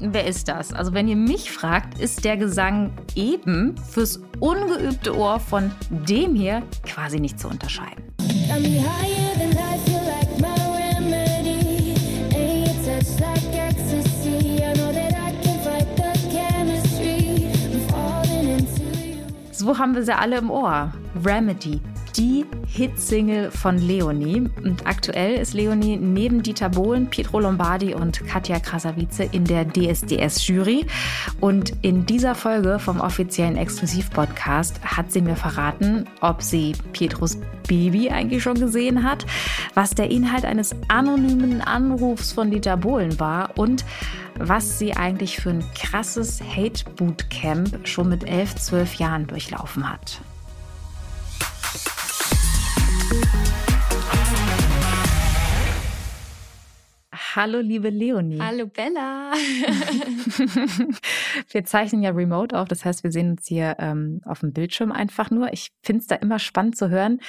wer ist das? Also wenn ihr mich fragt, ist der Gesang eben fürs ungeübte Ohr von dem hier quasi nicht zu unterscheiden. So haben wir sie alle im Ohr. Remedy, die Hitsingle von Leonie. Und aktuell ist Leonie neben Dieter Bohlen, Pietro Lombardi und Katja Krasavice in der DSDS-Jury. Und in dieser Folge vom offiziellen Exklusiv-Podcast hat sie mir verraten, ob sie Pietros Baby eigentlich schon gesehen hat, was der Inhalt eines anonymen Anrufs von Dieter Bohlen war und was sie eigentlich für ein krasses Hate-Bootcamp schon mit elf, zwölf Jahren durchlaufen hat. Hallo, liebe Leonie. Hallo, Bella. wir zeichnen ja remote auf, das heißt, wir sehen uns hier ähm, auf dem Bildschirm einfach nur. Ich finde es da immer spannend zu hören,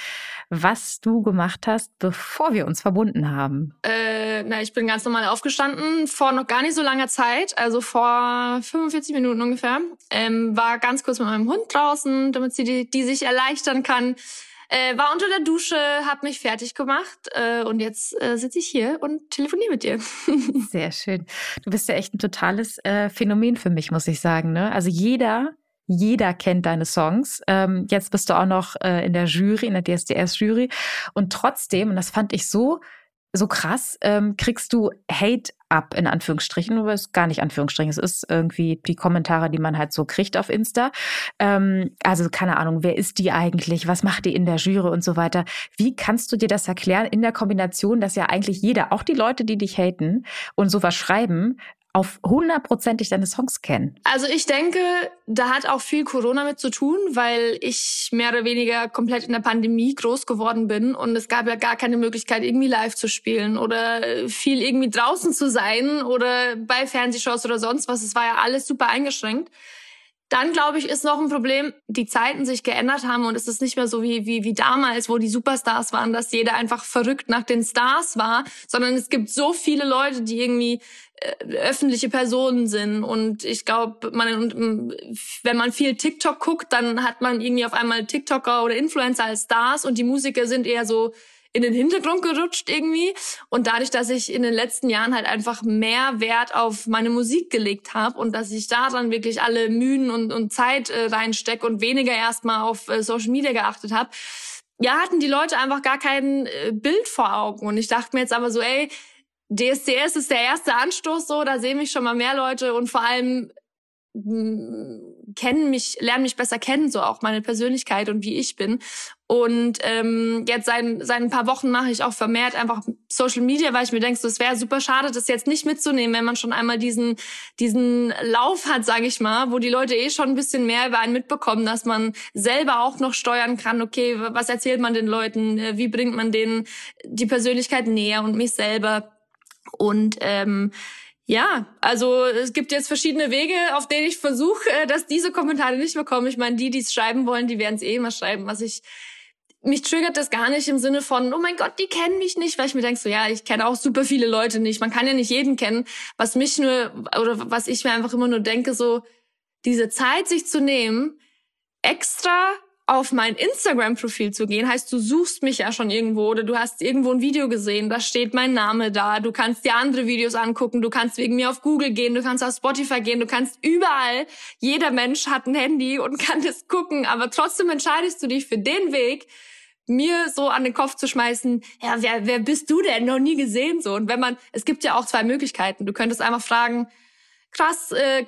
was du gemacht hast, bevor wir uns verbunden haben. Äh, na, ich bin ganz normal aufgestanden, vor noch gar nicht so langer Zeit, also vor 45 Minuten ungefähr. Ähm, war ganz kurz mit meinem Hund draußen, damit sie die, die sich erleichtern kann. Äh, war unter der Dusche, hab mich fertig gemacht äh, und jetzt äh, sitze ich hier und telefoniere mit dir. Sehr schön. Du bist ja echt ein totales äh, Phänomen für mich, muss ich sagen. Ne? Also jeder, jeder kennt deine Songs. Ähm, jetzt bist du auch noch äh, in der Jury, in der DSDS-Jury. Und trotzdem, und das fand ich so so krass, ähm, kriegst du Hate ab, in Anführungsstrichen, aber es ist gar nicht Anführungsstrichen, es ist irgendwie die Kommentare, die man halt so kriegt auf Insta. Ähm, also keine Ahnung, wer ist die eigentlich, was macht die in der Jury und so weiter. Wie kannst du dir das erklären in der Kombination, dass ja eigentlich jeder, auch die Leute, die dich haten und sowas schreiben, auf hundertprozentig deine Songs kennen? Also ich denke, da hat auch viel Corona mit zu tun, weil ich mehr oder weniger komplett in der Pandemie groß geworden bin und es gab ja gar keine Möglichkeit, irgendwie live zu spielen oder viel irgendwie draußen zu sein oder bei Fernsehshows oder sonst was. Es war ja alles super eingeschränkt. Dann glaube ich, ist noch ein Problem, die Zeiten sich geändert haben und es ist nicht mehr so wie, wie, wie damals, wo die Superstars waren, dass jeder einfach verrückt nach den Stars war, sondern es gibt so viele Leute, die irgendwie öffentliche Personen sind und ich glaube, man, wenn man viel TikTok guckt, dann hat man irgendwie auf einmal TikToker oder Influencer als Stars und die Musiker sind eher so in den Hintergrund gerutscht irgendwie. Und dadurch, dass ich in den letzten Jahren halt einfach mehr Wert auf meine Musik gelegt habe und dass ich da dann wirklich alle Mühen und, und Zeit äh, reinstecke und weniger erstmal auf äh, Social Media geachtet habe, ja, hatten die Leute einfach gar kein äh, Bild vor Augen. Und ich dachte mir jetzt aber so, ey, DSCS ist der erste Anstoß so, da sehen mich schon mal mehr Leute und vor allem kennen mich, lernen mich besser kennen, so auch meine Persönlichkeit und wie ich bin. Und ähm, jetzt seit, seit ein paar Wochen mache ich auch vermehrt einfach Social Media, weil ich mir denke, so, es wäre super schade, das jetzt nicht mitzunehmen, wenn man schon einmal diesen, diesen Lauf hat, sage ich mal, wo die Leute eh schon ein bisschen mehr über einen mitbekommen, dass man selber auch noch steuern kann, okay, was erzählt man den Leuten, wie bringt man denen die Persönlichkeit näher und mich selber. Und ähm, ja, also es gibt jetzt verschiedene Wege, auf denen ich versuche, äh, dass diese Kommentare nicht mehr kommen. Ich meine, die, die es schreiben wollen, die werden es eh immer schreiben. Was ich mich triggert das gar nicht im Sinne von, oh mein Gott, die kennen mich nicht, weil ich mir denke, so ja, ich kenne auch super viele Leute nicht. Man kann ja nicht jeden kennen. Was mich nur, oder was ich mir einfach immer nur denke, so diese Zeit sich zu nehmen, extra auf mein Instagram-Profil zu gehen, heißt, du suchst mich ja schon irgendwo oder du hast irgendwo ein Video gesehen, da steht mein Name da, du kannst dir andere Videos angucken, du kannst wegen mir auf Google gehen, du kannst auf Spotify gehen, du kannst überall, jeder Mensch hat ein Handy und kann das gucken, aber trotzdem entscheidest du dich für den Weg, mir so an den Kopf zu schmeißen, ja, wer, wer bist du denn? Noch nie gesehen so. Und wenn man, es gibt ja auch zwei Möglichkeiten. Du könntest einfach fragen, krass, äh,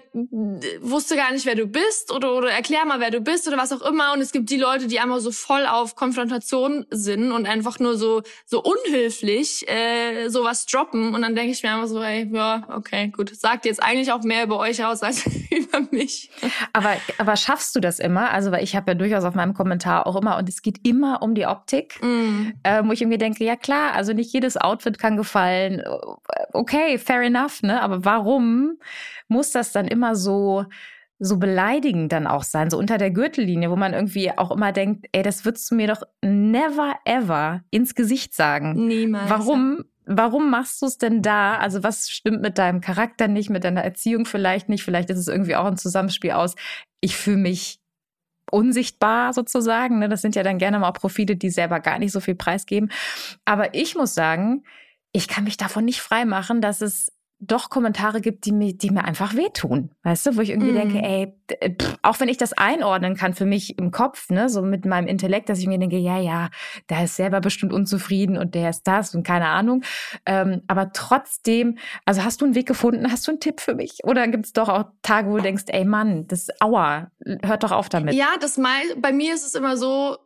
wusste gar nicht, wer du bist oder, oder erklär mal, wer du bist oder was auch immer. Und es gibt die Leute, die einmal so voll auf Konfrontation sind und einfach nur so so unhilflich äh, sowas droppen. Und dann denke ich mir einfach so, ey, ja, okay, gut. Sagt jetzt eigentlich auch mehr über euch aus als über mich. Aber, aber schaffst du das immer? Also, weil ich habe ja durchaus auf meinem Kommentar auch immer, und es geht immer um die Optik, mm. äh, wo ich irgendwie denke, ja klar, also nicht jedes Outfit kann gefallen. Okay, fair enough, ne? Aber warum muss das dann immer so so beleidigend dann auch sein, so unter der Gürtellinie, wo man irgendwie auch immer denkt, ey, das würdest du mir doch never ever ins Gesicht sagen. Niemals. Warum warum machst du es denn da? Also was stimmt mit deinem Charakter nicht, mit deiner Erziehung vielleicht nicht? Vielleicht ist es irgendwie auch ein Zusammenspiel aus, ich fühle mich unsichtbar sozusagen. Ne? Das sind ja dann gerne mal auch Profile, die selber gar nicht so viel preisgeben. Aber ich muss sagen, ich kann mich davon nicht freimachen, dass es doch Kommentare gibt, die mir, die mir einfach wehtun. Weißt du, wo ich irgendwie mm. denke, ey, pff, auch wenn ich das einordnen kann für mich im Kopf, ne, so mit meinem Intellekt, dass ich mir denke, ja, ja, der ist selber bestimmt unzufrieden und der ist das und keine Ahnung. Ähm, aber trotzdem, also hast du einen Weg gefunden, hast du einen Tipp für mich? Oder gibt es doch auch Tage, wo du denkst, ey Mann, das aua, hört doch auf damit. Ja, das mein, bei mir ist es immer so,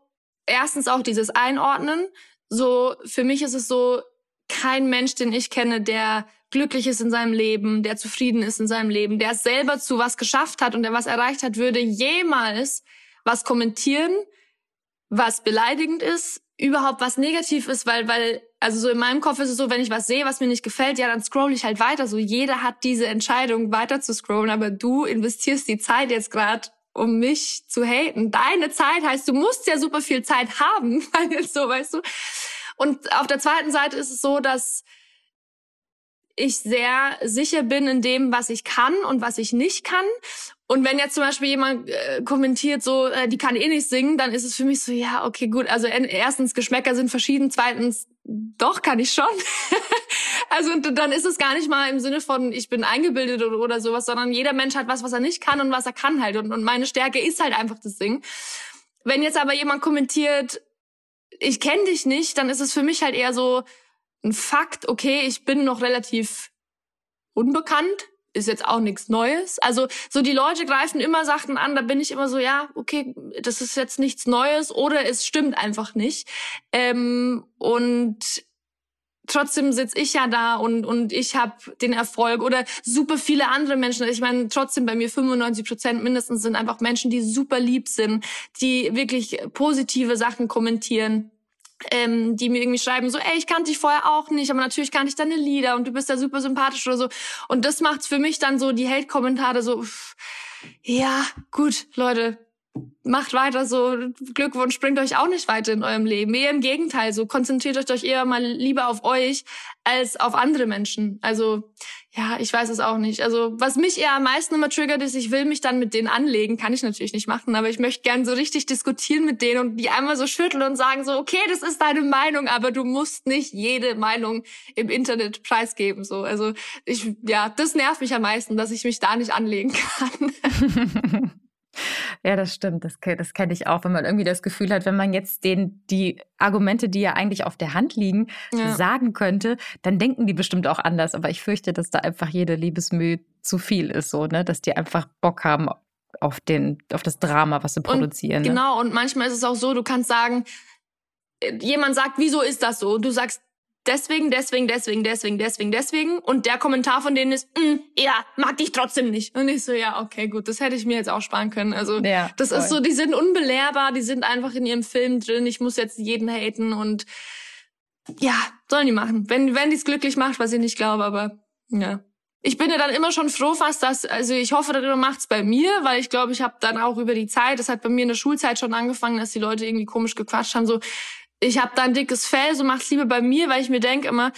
erstens auch dieses Einordnen. So, für mich ist es so, kein Mensch, den ich kenne, der glücklich ist in seinem Leben, der zufrieden ist in seinem Leben, der selber zu was geschafft hat und der was erreicht hat, würde jemals was kommentieren, was beleidigend ist, überhaupt was negativ ist, weil, weil, also so in meinem Kopf ist es so, wenn ich was sehe, was mir nicht gefällt, ja, dann scroll ich halt weiter. So jeder hat diese Entscheidung, weiter zu scrollen, aber du investierst die Zeit jetzt gerade um mich zu haten. Deine Zeit heißt, du musst ja super viel Zeit haben, weil so, weißt du. Und auf der zweiten Seite ist es so, dass ich sehr sicher bin in dem, was ich kann und was ich nicht kann. Und wenn jetzt zum Beispiel jemand äh, kommentiert, so, äh, die kann eh nicht singen, dann ist es für mich so, ja, okay, gut. Also erstens, Geschmäcker sind verschieden. Zweitens, doch, kann ich schon. also dann ist es gar nicht mal im Sinne von, ich bin eingebildet oder, oder sowas, sondern jeder Mensch hat was, was er nicht kann und was er kann halt. Und, und meine Stärke ist halt einfach das Singen. Wenn jetzt aber jemand kommentiert, ich kenne dich nicht, dann ist es für mich halt eher so, ein Fakt, okay, ich bin noch relativ unbekannt, ist jetzt auch nichts Neues. Also so die Leute greifen immer Sachen an, da bin ich immer so, ja, okay, das ist jetzt nichts Neues oder es stimmt einfach nicht. Ähm, und trotzdem sitz ich ja da und und ich habe den Erfolg oder super viele andere Menschen. Ich meine, trotzdem bei mir 95 Prozent mindestens sind einfach Menschen, die super lieb sind, die wirklich positive Sachen kommentieren ähm, die mir irgendwie schreiben, so, ey, ich kannte dich vorher auch nicht, aber natürlich kannte ich deine Lieder und du bist ja super sympathisch oder so. Und das macht's für mich dann so, die Hate-Kommentare so, pff, ja, gut, Leute, macht weiter so, Glückwunsch, bringt euch auch nicht weiter in eurem Leben. Eher im Gegenteil, so konzentriert euch doch eher mal lieber auf euch als auf andere Menschen. Also ja, ich weiß es auch nicht. Also was mich eher am meisten immer triggert, ist, ich will mich dann mit denen anlegen. Kann ich natürlich nicht machen, aber ich möchte gern so richtig diskutieren mit denen und die einmal so schütteln und sagen so, okay, das ist deine Meinung, aber du musst nicht jede Meinung im Internet preisgeben. So, also ich, ja, das nervt mich am meisten, dass ich mich da nicht anlegen kann. Ja, das stimmt. Das, das kenne ich auch, wenn man irgendwie das Gefühl hat, wenn man jetzt den, die Argumente, die ja eigentlich auf der Hand liegen, ja. sagen könnte, dann denken die bestimmt auch anders. Aber ich fürchte, dass da einfach jede Liebesmühe zu viel ist, so, ne? Dass die einfach Bock haben auf den, auf das Drama, was sie produzieren. Und, ne? Genau, und manchmal ist es auch so, du kannst sagen, äh, jemand sagt, wieso ist das so? Du sagst, deswegen, deswegen, deswegen, deswegen, deswegen, deswegen. Und der Kommentar von denen ist, mm, ja, mag dich trotzdem nicht. Und ich so, ja, okay, gut, das hätte ich mir jetzt auch sparen können. Also ja, das voll. ist so, die sind unbelehrbar, die sind einfach in ihrem Film drin. Ich muss jetzt jeden haten und ja, sollen die machen. Wenn, wenn es glücklich macht, was ich nicht glaube, aber ja. Ich bin ja dann immer schon froh fast, dass, also ich hoffe, darüber macht's bei mir, weil ich glaube, ich habe dann auch über die Zeit, das hat bei mir in der Schulzeit schon angefangen, dass die Leute irgendwie komisch gequatscht haben, so, ich habe da ein dickes Fell, so mach's lieber bei mir, weil ich mir denke immer,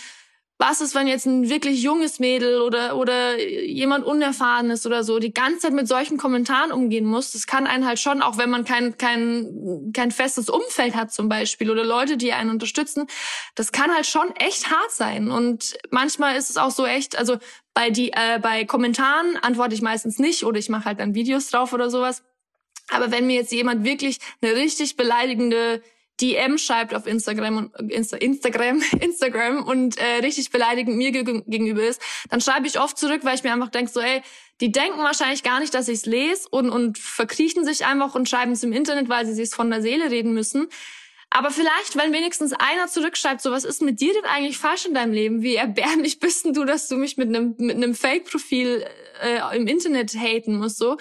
was ist, wenn jetzt ein wirklich junges Mädel oder oder jemand unerfahrenes oder so die ganze Zeit mit solchen Kommentaren umgehen muss? Das kann einen halt schon, auch wenn man kein kein kein festes Umfeld hat zum Beispiel oder Leute, die einen unterstützen, das kann halt schon echt hart sein. Und manchmal ist es auch so echt, also bei die äh, bei Kommentaren antworte ich meistens nicht oder ich mache halt dann Videos drauf oder sowas. Aber wenn mir jetzt jemand wirklich eine richtig beleidigende DM schreibt auf Instagram und Insta, Instagram, Instagram und äh, richtig beleidigend mir gegenüber ist, dann schreibe ich oft zurück, weil ich mir einfach denke, so, ey, die denken wahrscheinlich gar nicht, dass ich es lese und, und verkriechen sich einfach und schreiben es im Internet, weil sie sich von der Seele reden müssen. Aber vielleicht, wenn wenigstens einer zurückschreibt, so was ist mit dir denn eigentlich falsch in deinem Leben? Wie erbärmlich bist denn du, dass du mich mit einem mit einem Fake-Profil äh, im Internet haten musst so?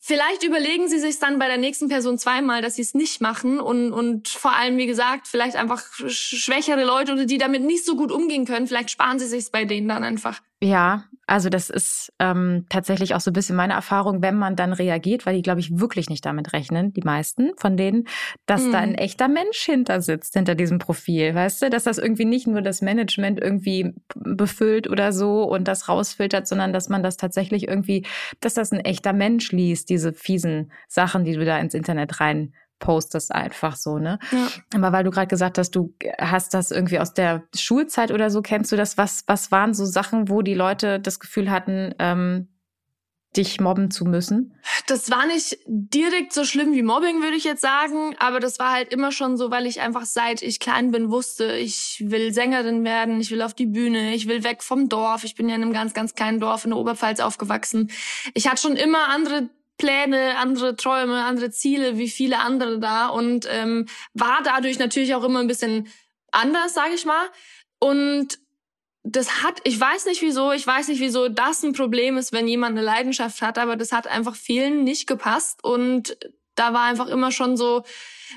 Vielleicht überlegen sie sich dann bei der nächsten Person zweimal, dass sie es nicht machen und, und vor allem, wie gesagt, vielleicht einfach schwächere Leute oder die damit nicht so gut umgehen können, vielleicht sparen sie sich bei denen dann einfach. Ja, Also das ist ähm, tatsächlich auch so ein bisschen meine Erfahrung, wenn man dann reagiert, weil die, glaube ich, wirklich nicht damit rechnen, die meisten von denen, dass mhm. da ein echter Mensch hinter sitzt, hinter diesem Profil, weißt du? Dass das irgendwie nicht nur das Management irgendwie befüllt oder so und das rausfiltert, sondern dass man das tatsächlich irgendwie, dass das ein echter Mensch liest, diese fiesen Sachen, die du da ins Internet rein postest einfach so, ne? Ja. Aber weil du gerade gesagt hast, du hast das irgendwie aus der Schulzeit oder so, kennst du das? Was, was waren so Sachen, wo die Leute das Gefühl hatten, ähm, dich mobben zu müssen? Das war nicht direkt so schlimm wie Mobbing, würde ich jetzt sagen, aber das war halt immer schon so, weil ich einfach seit ich klein bin wusste, ich will Sängerin werden, ich will auf die Bühne, ich will weg vom Dorf. Ich bin ja in einem ganz, ganz kleinen Dorf in der Oberpfalz aufgewachsen. Ich hatte schon immer andere Pläne, andere Träume, andere Ziele wie viele andere da und ähm, war dadurch natürlich auch immer ein bisschen anders, sage ich mal. Und das hat, ich weiß nicht wieso, ich weiß nicht wieso das ein Problem ist, wenn jemand eine Leidenschaft hat, aber das hat einfach vielen nicht gepasst und da war einfach immer schon so,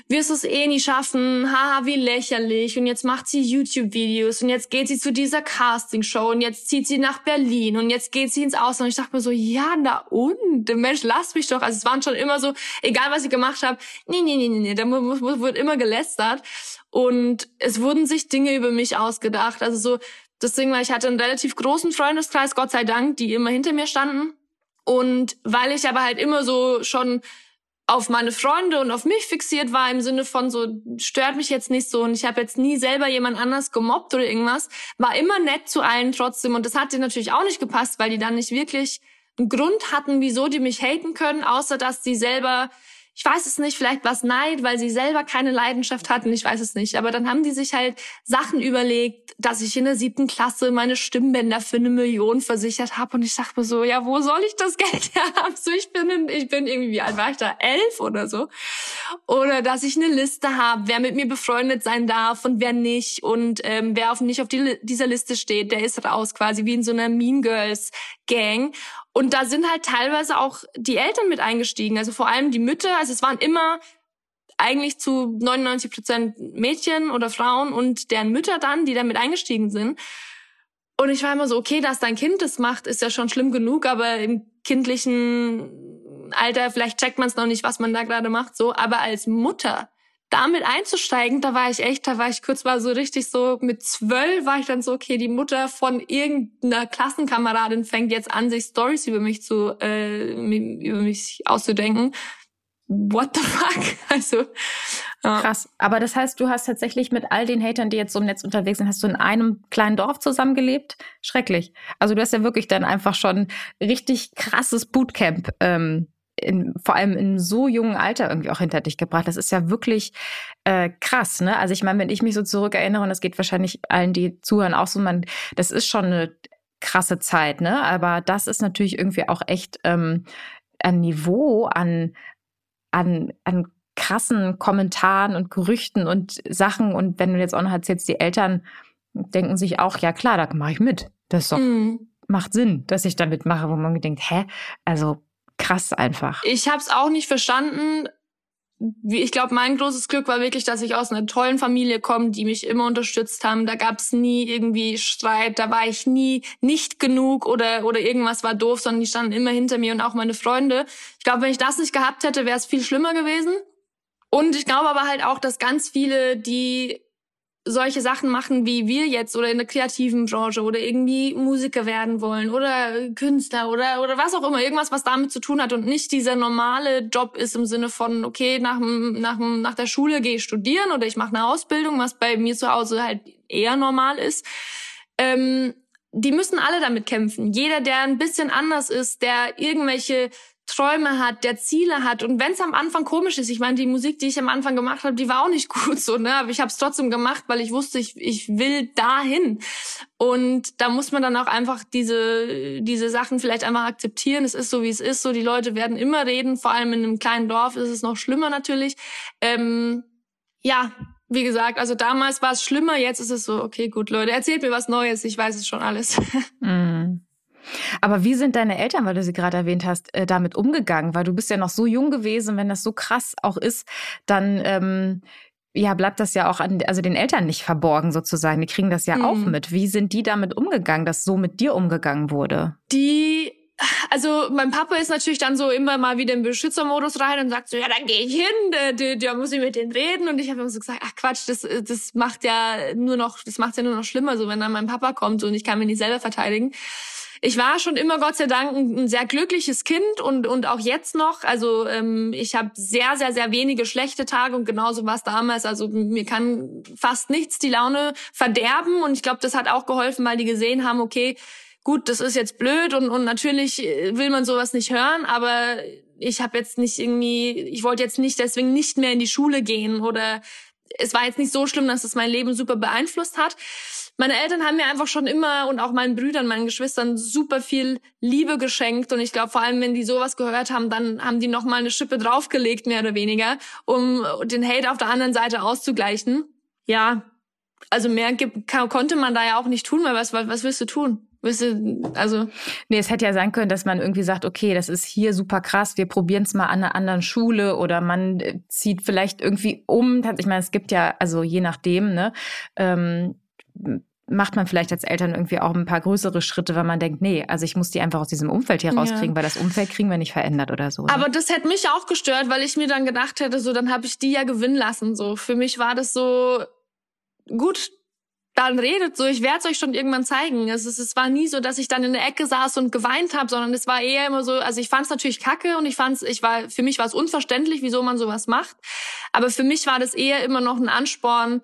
wirst du es eh nie schaffen, haha, wie lächerlich. Und jetzt macht sie YouTube-Videos und jetzt geht sie zu dieser Casting-Show und jetzt zieht sie nach Berlin und jetzt geht sie ins Ausland. Und ich dachte mir so, ja, na und? Mensch, lass mich doch. Also es waren schon immer so, egal was ich gemacht habe, nee, nee, nee, nee, nee, da wird immer gelästert. Und es wurden sich Dinge über mich ausgedacht. Also so, das Ding war, ich hatte einen relativ großen Freundeskreis, Gott sei Dank, die immer hinter mir standen. Und weil ich aber halt immer so schon auf meine Freunde und auf mich fixiert war im Sinne von so stört mich jetzt nicht so und ich habe jetzt nie selber jemand anders gemobbt oder irgendwas, war immer nett zu allen trotzdem und das hat dir natürlich auch nicht gepasst, weil die dann nicht wirklich einen Grund hatten, wieso die mich haten können, außer dass sie selber ich weiß es nicht, vielleicht was Neid, weil sie selber keine Leidenschaft hatten, ich weiß es nicht. Aber dann haben die sich halt Sachen überlegt, dass ich in der siebten Klasse meine Stimmbänder für eine Million versichert habe. Und ich dachte mir so, ja, wo soll ich das Geld herhaben? So, ich bin, in, ich bin irgendwie, wie alt war ich da? Elf oder so. Oder dass ich eine Liste habe, wer mit mir befreundet sein darf und wer nicht. Und ähm, wer auf nicht auf die, dieser Liste steht, der ist raus, quasi wie in so einer Mean Girls Gang. Und da sind halt teilweise auch die Eltern mit eingestiegen, also vor allem die Mütter. Also es waren immer eigentlich zu 99 Prozent Mädchen oder Frauen und deren Mütter dann, die damit eingestiegen sind. Und ich war immer so, okay, dass dein Kind das macht, ist ja schon schlimm genug, aber im kindlichen Alter, vielleicht checkt man es noch nicht, was man da gerade macht, so. Aber als Mutter damit einzusteigen, da war ich echt, da war ich kurz mal so richtig so, mit zwölf war ich dann so, okay, die Mutter von irgendeiner Klassenkameradin fängt jetzt an, sich Stories über mich zu, äh, über mich auszudenken. What the fuck? Also, ja. Krass. Aber das heißt, du hast tatsächlich mit all den Hatern, die jetzt so im Netz unterwegs sind, hast du in einem kleinen Dorf zusammengelebt? Schrecklich. Also du hast ja wirklich dann einfach schon richtig krasses Bootcamp ähm, in, vor allem in so jungen Alter irgendwie auch hinter dich gebracht. Das ist ja wirklich äh, krass, ne? Also ich meine, wenn ich mich so zurückerinnere, und das geht wahrscheinlich allen, die zuhören, auch so, man, das ist schon eine krasse Zeit, ne? Aber das ist natürlich irgendwie auch echt ähm, ein Niveau an, an, an krassen Kommentaren und Gerüchten und Sachen. Und wenn du jetzt auch noch erzählst, die Eltern denken sich auch, ja klar, da mache ich mit. Das doch, mm. macht Sinn, dass ich da mitmache, wo man denkt, hä? Also krass einfach. Ich habe es auch nicht verstanden. Ich glaube, mein großes Glück war wirklich, dass ich aus einer tollen Familie komme, die mich immer unterstützt haben. Da gab es nie irgendwie Streit, da war ich nie nicht genug oder oder irgendwas war doof, sondern die standen immer hinter mir und auch meine Freunde. Ich glaube, wenn ich das nicht gehabt hätte, wäre es viel schlimmer gewesen. Und ich glaube aber halt auch, dass ganz viele, die solche Sachen machen wie wir jetzt oder in der kreativen Branche oder irgendwie Musiker werden wollen oder Künstler oder oder was auch immer, irgendwas, was damit zu tun hat und nicht dieser normale Job ist im Sinne von, okay, nach, nach, nach der Schule gehe ich studieren oder ich mache eine Ausbildung, was bei mir zu Hause halt eher normal ist. Ähm, die müssen alle damit kämpfen. Jeder, der ein bisschen anders ist, der irgendwelche Träume hat, der Ziele hat. Und wenn es am Anfang komisch ist, ich meine, die Musik, die ich am Anfang gemacht habe, die war auch nicht gut so, ne? Aber ich habe es trotzdem gemacht, weil ich wusste, ich, ich will dahin. Und da muss man dann auch einfach diese, diese Sachen vielleicht einfach akzeptieren. Es ist so, wie es ist. So, die Leute werden immer reden. Vor allem in einem kleinen Dorf ist es noch schlimmer natürlich. Ähm, ja, wie gesagt, also damals war es schlimmer, jetzt ist es so, okay, gut, Leute, erzählt mir was Neues, ich weiß es schon alles. Mm. Aber wie sind deine Eltern, weil du sie gerade erwähnt hast, äh, damit umgegangen? Weil du bist ja noch so jung gewesen, wenn das so krass auch ist, dann ähm, ja, bleibt das ja auch an, also den Eltern nicht verborgen sozusagen. Die kriegen das ja mhm. auch mit. Wie sind die damit umgegangen, dass so mit dir umgegangen wurde? Die also mein Papa ist natürlich dann so immer mal wieder im Beschützermodus rein und sagt so, ja, dann gehe ich hin, da, da muss ich mit denen reden. Und ich habe immer so gesagt, ach Quatsch, das, das macht ja nur noch, das macht ja nur noch schlimmer, so wenn dann mein Papa kommt und ich kann mich nicht selber verteidigen. Ich war schon immer, Gott sei Dank, ein sehr glückliches Kind und, und auch jetzt noch. Also ähm, ich habe sehr, sehr, sehr wenige schlechte Tage und genauso war es damals. Also mir kann fast nichts die Laune verderben und ich glaube, das hat auch geholfen, weil die gesehen haben, okay, gut, das ist jetzt blöd und, und natürlich äh, will man sowas nicht hören, aber ich habe jetzt nicht irgendwie, ich wollte jetzt nicht deswegen nicht mehr in die Schule gehen oder es war jetzt nicht so schlimm, dass es mein Leben super beeinflusst hat. Meine Eltern haben mir einfach schon immer und auch meinen Brüdern, meinen Geschwistern super viel Liebe geschenkt und ich glaube vor allem, wenn die sowas gehört haben, dann haben die noch mal eine Schippe draufgelegt mehr oder weniger, um den Hate auf der anderen Seite auszugleichen. Ja, also mehr gibt, konnte man da ja auch nicht tun, weil was was willst du tun? also. Nee, es hätte ja sein können, dass man irgendwie sagt, okay, das ist hier super krass, wir probieren es mal an einer anderen Schule oder man äh, zieht vielleicht irgendwie um. Ich meine, es gibt ja, also je nachdem, ne, ähm, macht man vielleicht als Eltern irgendwie auch ein paar größere Schritte, weil man denkt, nee, also ich muss die einfach aus diesem Umfeld hier rauskriegen, ja. weil das Umfeld kriegen wir nicht verändert oder so. Ne? Aber das hätte mich auch gestört, weil ich mir dann gedacht hätte, so dann habe ich die ja gewinnen lassen. So für mich war das so gut dann redet so, ich werde es euch schon irgendwann zeigen. Es, ist, es war nie so, dass ich dann in der Ecke saß und geweint habe, sondern es war eher immer so, also ich fand es natürlich kacke und ich fand's, ich war, für mich war es unverständlich, wieso man sowas macht. Aber für mich war das eher immer noch ein Ansporn,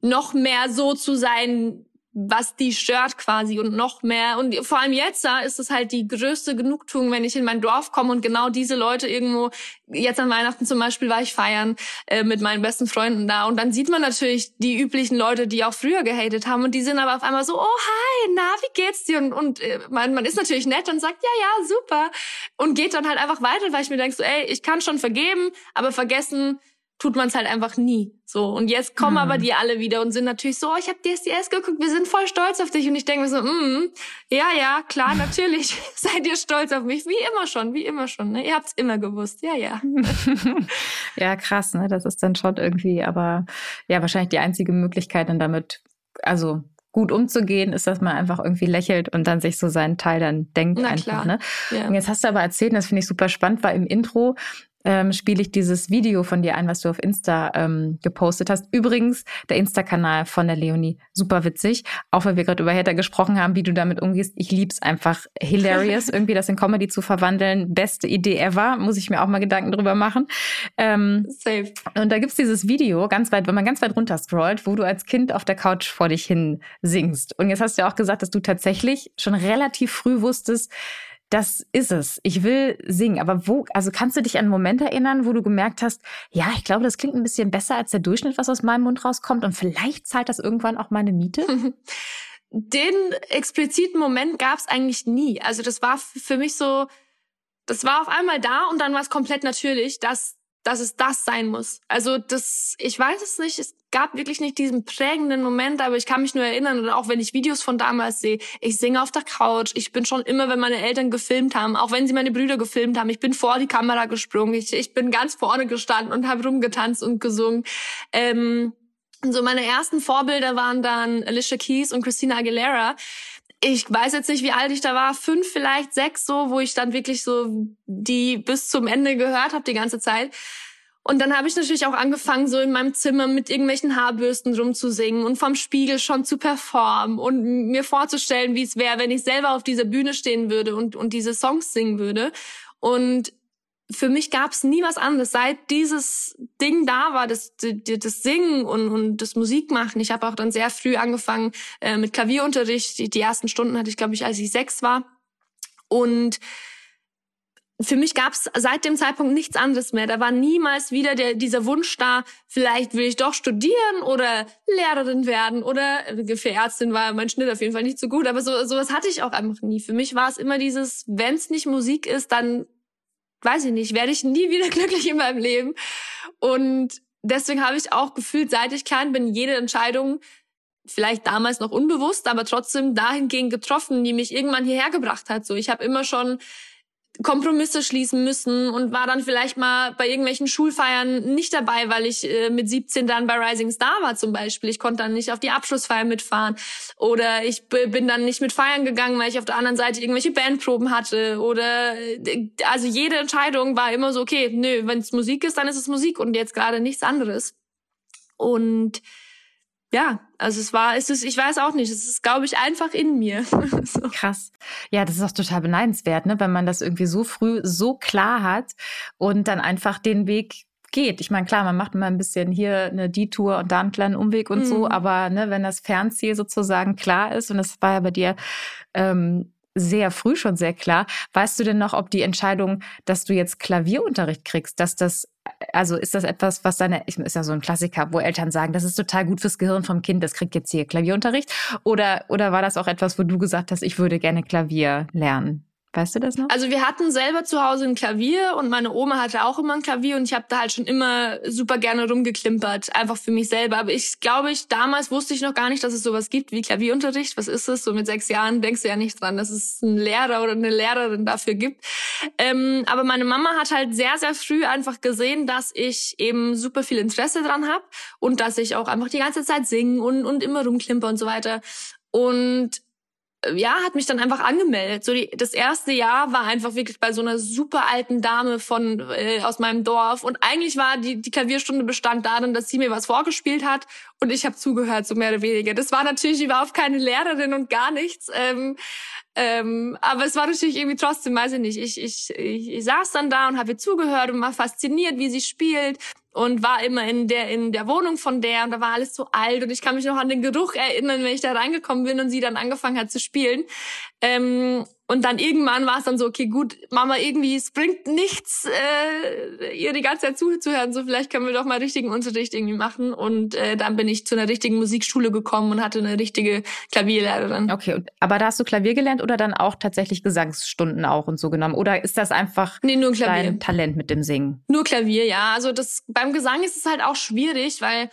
noch mehr so zu sein, was die stört quasi und noch mehr. Und vor allem jetzt da ist es halt die größte Genugtuung, wenn ich in mein Dorf komme und genau diese Leute irgendwo, jetzt an Weihnachten zum Beispiel war ich feiern äh, mit meinen besten Freunden da und dann sieht man natürlich die üblichen Leute, die auch früher gehatet haben und die sind aber auf einmal so, oh hi, na, wie geht's dir? Und, und äh, man, man ist natürlich nett und sagt, ja, ja, super und geht dann halt einfach weiter, weil ich mir denke so, ey, ich kann schon vergeben, aber vergessen tut man es halt einfach nie. So und jetzt kommen mhm. aber die alle wieder und sind natürlich so, oh, ich habe DSDS geguckt, wir sind voll stolz auf dich und ich denke mir so, mm, ja, ja, klar, natürlich seid ihr stolz auf mich, wie immer schon, wie immer schon, ne? Ihr habt's immer gewusst. Ja, ja. ja, krass, ne? Das ist dann schon irgendwie, aber ja, wahrscheinlich die einzige Möglichkeit dann damit also gut umzugehen, ist, dass man einfach irgendwie lächelt und dann sich so seinen Teil dann denkt Na, einfach. Klar. Ne? Ja. Und jetzt hast du aber erzählt, und das finde ich super spannend, war im Intro, ähm, spiele ich dieses Video von dir ein, was du auf Insta ähm, gepostet hast. Übrigens, der Insta-Kanal von der Leonie, super witzig. Auch weil wir gerade über Hater gesprochen haben, wie du damit umgehst. Ich lieb's einfach hilarious, irgendwie das in Comedy zu verwandeln. Beste Idee ever, muss ich mir auch mal Gedanken drüber machen. Ähm, Safe. Und da gibt's dieses Video, ganz weit, wenn man ganz weit runter scrollt, wo du als Kind auf der Couch vor dich hin singst. Und jetzt hast du ja auch gesagt, dass du tatsächlich schon relativ früh wusstest, das ist es. Ich will singen. Aber wo, also kannst du dich an einen Moment erinnern, wo du gemerkt hast, ja, ich glaube, das klingt ein bisschen besser als der Durchschnitt, was aus meinem Mund rauskommt und vielleicht zahlt das irgendwann auch meine Miete? Den expliziten Moment gab es eigentlich nie. Also das war für mich so, das war auf einmal da und dann war es komplett natürlich, dass dass es das sein muss. Also das, ich weiß es nicht, es gab wirklich nicht diesen prägenden Moment, aber ich kann mich nur erinnern, oder auch wenn ich Videos von damals sehe, ich singe auf der Couch, ich bin schon immer, wenn meine Eltern gefilmt haben, auch wenn sie meine Brüder gefilmt haben, ich bin vor die Kamera gesprungen, ich, ich bin ganz vorne gestanden und habe rumgetanzt und gesungen. Ähm, so meine ersten Vorbilder waren dann Alicia Keys und Christina Aguilera ich weiß jetzt nicht, wie alt ich da war, fünf vielleicht, sechs so, wo ich dann wirklich so die bis zum Ende gehört habe die ganze Zeit. Und dann habe ich natürlich auch angefangen, so in meinem Zimmer mit irgendwelchen Haarbürsten rumzusingen und vom Spiegel schon zu performen und mir vorzustellen, wie es wäre, wenn ich selber auf dieser Bühne stehen würde und, und diese Songs singen würde. Und für mich gab es nie was anderes. Seit dieses Ding da war, das, das Singen und, und das Musikmachen. Ich habe auch dann sehr früh angefangen äh, mit Klavierunterricht. Die, die ersten Stunden hatte ich, glaube ich, als ich sechs war. Und für mich gab es seit dem Zeitpunkt nichts anderes mehr. Da war niemals wieder der, dieser Wunsch da, vielleicht will ich doch studieren oder Lehrerin werden oder für Ärztin war mein Schnitt auf jeden Fall nicht so gut, aber so sowas hatte ich auch einfach nie. Für mich war es immer dieses, wenn es nicht Musik ist, dann weiß ich nicht, werde ich nie wieder glücklich in meinem Leben. Und deswegen habe ich auch gefühlt, seit ich klein bin, jede Entscheidung vielleicht damals noch unbewusst, aber trotzdem dahingehend getroffen, die mich irgendwann hierher gebracht hat. So, ich habe immer schon Kompromisse schließen müssen und war dann vielleicht mal bei irgendwelchen Schulfeiern nicht dabei, weil ich äh, mit 17 dann bei Rising Star war zum Beispiel. Ich konnte dann nicht auf die Abschlussfeier mitfahren oder ich bin dann nicht mit feiern gegangen, weil ich auf der anderen Seite irgendwelche Bandproben hatte oder äh, also jede Entscheidung war immer so, okay, nö, wenn es Musik ist, dann ist es Musik und jetzt gerade nichts anderes. Und ja, also es war, es ist, ich weiß auch nicht, es ist, glaube ich, einfach in mir. so. Krass. Ja, das ist auch total beneidenswert, ne, wenn man das irgendwie so früh so klar hat und dann einfach den Weg geht. Ich meine, klar, man macht immer ein bisschen hier eine Detour und da einen kleinen Umweg und mhm. so, aber ne, wenn das Fernziel sozusagen klar ist, und das war ja bei dir ähm, sehr früh schon sehr klar. Weißt du denn noch, ob die Entscheidung, dass du jetzt Klavierunterricht kriegst, dass das, also ist das etwas, was deine, ist ja so ein Klassiker, wo Eltern sagen, das ist total gut fürs Gehirn vom Kind, das kriegt jetzt hier Klavierunterricht? Oder, oder war das auch etwas, wo du gesagt hast, ich würde gerne Klavier lernen? Weißt du das noch? Also wir hatten selber zu Hause ein Klavier und meine Oma hatte auch immer ein Klavier und ich habe da halt schon immer super gerne rumgeklimpert, einfach für mich selber. Aber ich glaube, ich damals wusste ich noch gar nicht, dass es sowas gibt wie Klavierunterricht. Was ist es? So mit sechs Jahren denkst du ja nicht dran, dass es einen Lehrer oder eine Lehrerin dafür gibt. Ähm, aber meine Mama hat halt sehr, sehr früh einfach gesehen, dass ich eben super viel Interesse dran habe und dass ich auch einfach die ganze Zeit singen und, und immer rumklimper und so weiter. Und ja, hat mich dann einfach angemeldet. So die, das erste Jahr war einfach wirklich bei so einer super alten Dame von äh, aus meinem Dorf und eigentlich war die die Klavierstunde bestand darin, dass sie mir was vorgespielt hat und ich habe zugehört, so mehr oder weniger. Das war natürlich überhaupt keine Lehrerin und gar nichts. Ähm, ähm, aber es war natürlich irgendwie trotzdem, weiß ich nicht. Ich, ich, ich, ich saß dann da und habe ihr zugehört und war fasziniert, wie sie spielt und war immer in der in der Wohnung von der und da war alles so alt und ich kann mich noch an den Geruch erinnern, wenn ich da reingekommen bin und sie dann angefangen hat zu spielen. Ähm, und dann irgendwann war es dann so, okay, gut, Mama, irgendwie, es bringt nichts, äh, ihr die ganze Zeit zuzuhören. So, vielleicht können wir doch mal richtigen Unterricht irgendwie machen. Und äh, dann bin ich zu einer richtigen Musikschule gekommen und hatte eine richtige Klavierlehrerin. Okay, aber da hast du Klavier gelernt oder dann auch tatsächlich Gesangsstunden auch und so genommen? Oder ist das einfach nee, nur Klavier. dein Talent mit dem Singen? Nur Klavier, ja. Also das beim Gesang ist es halt auch schwierig, weil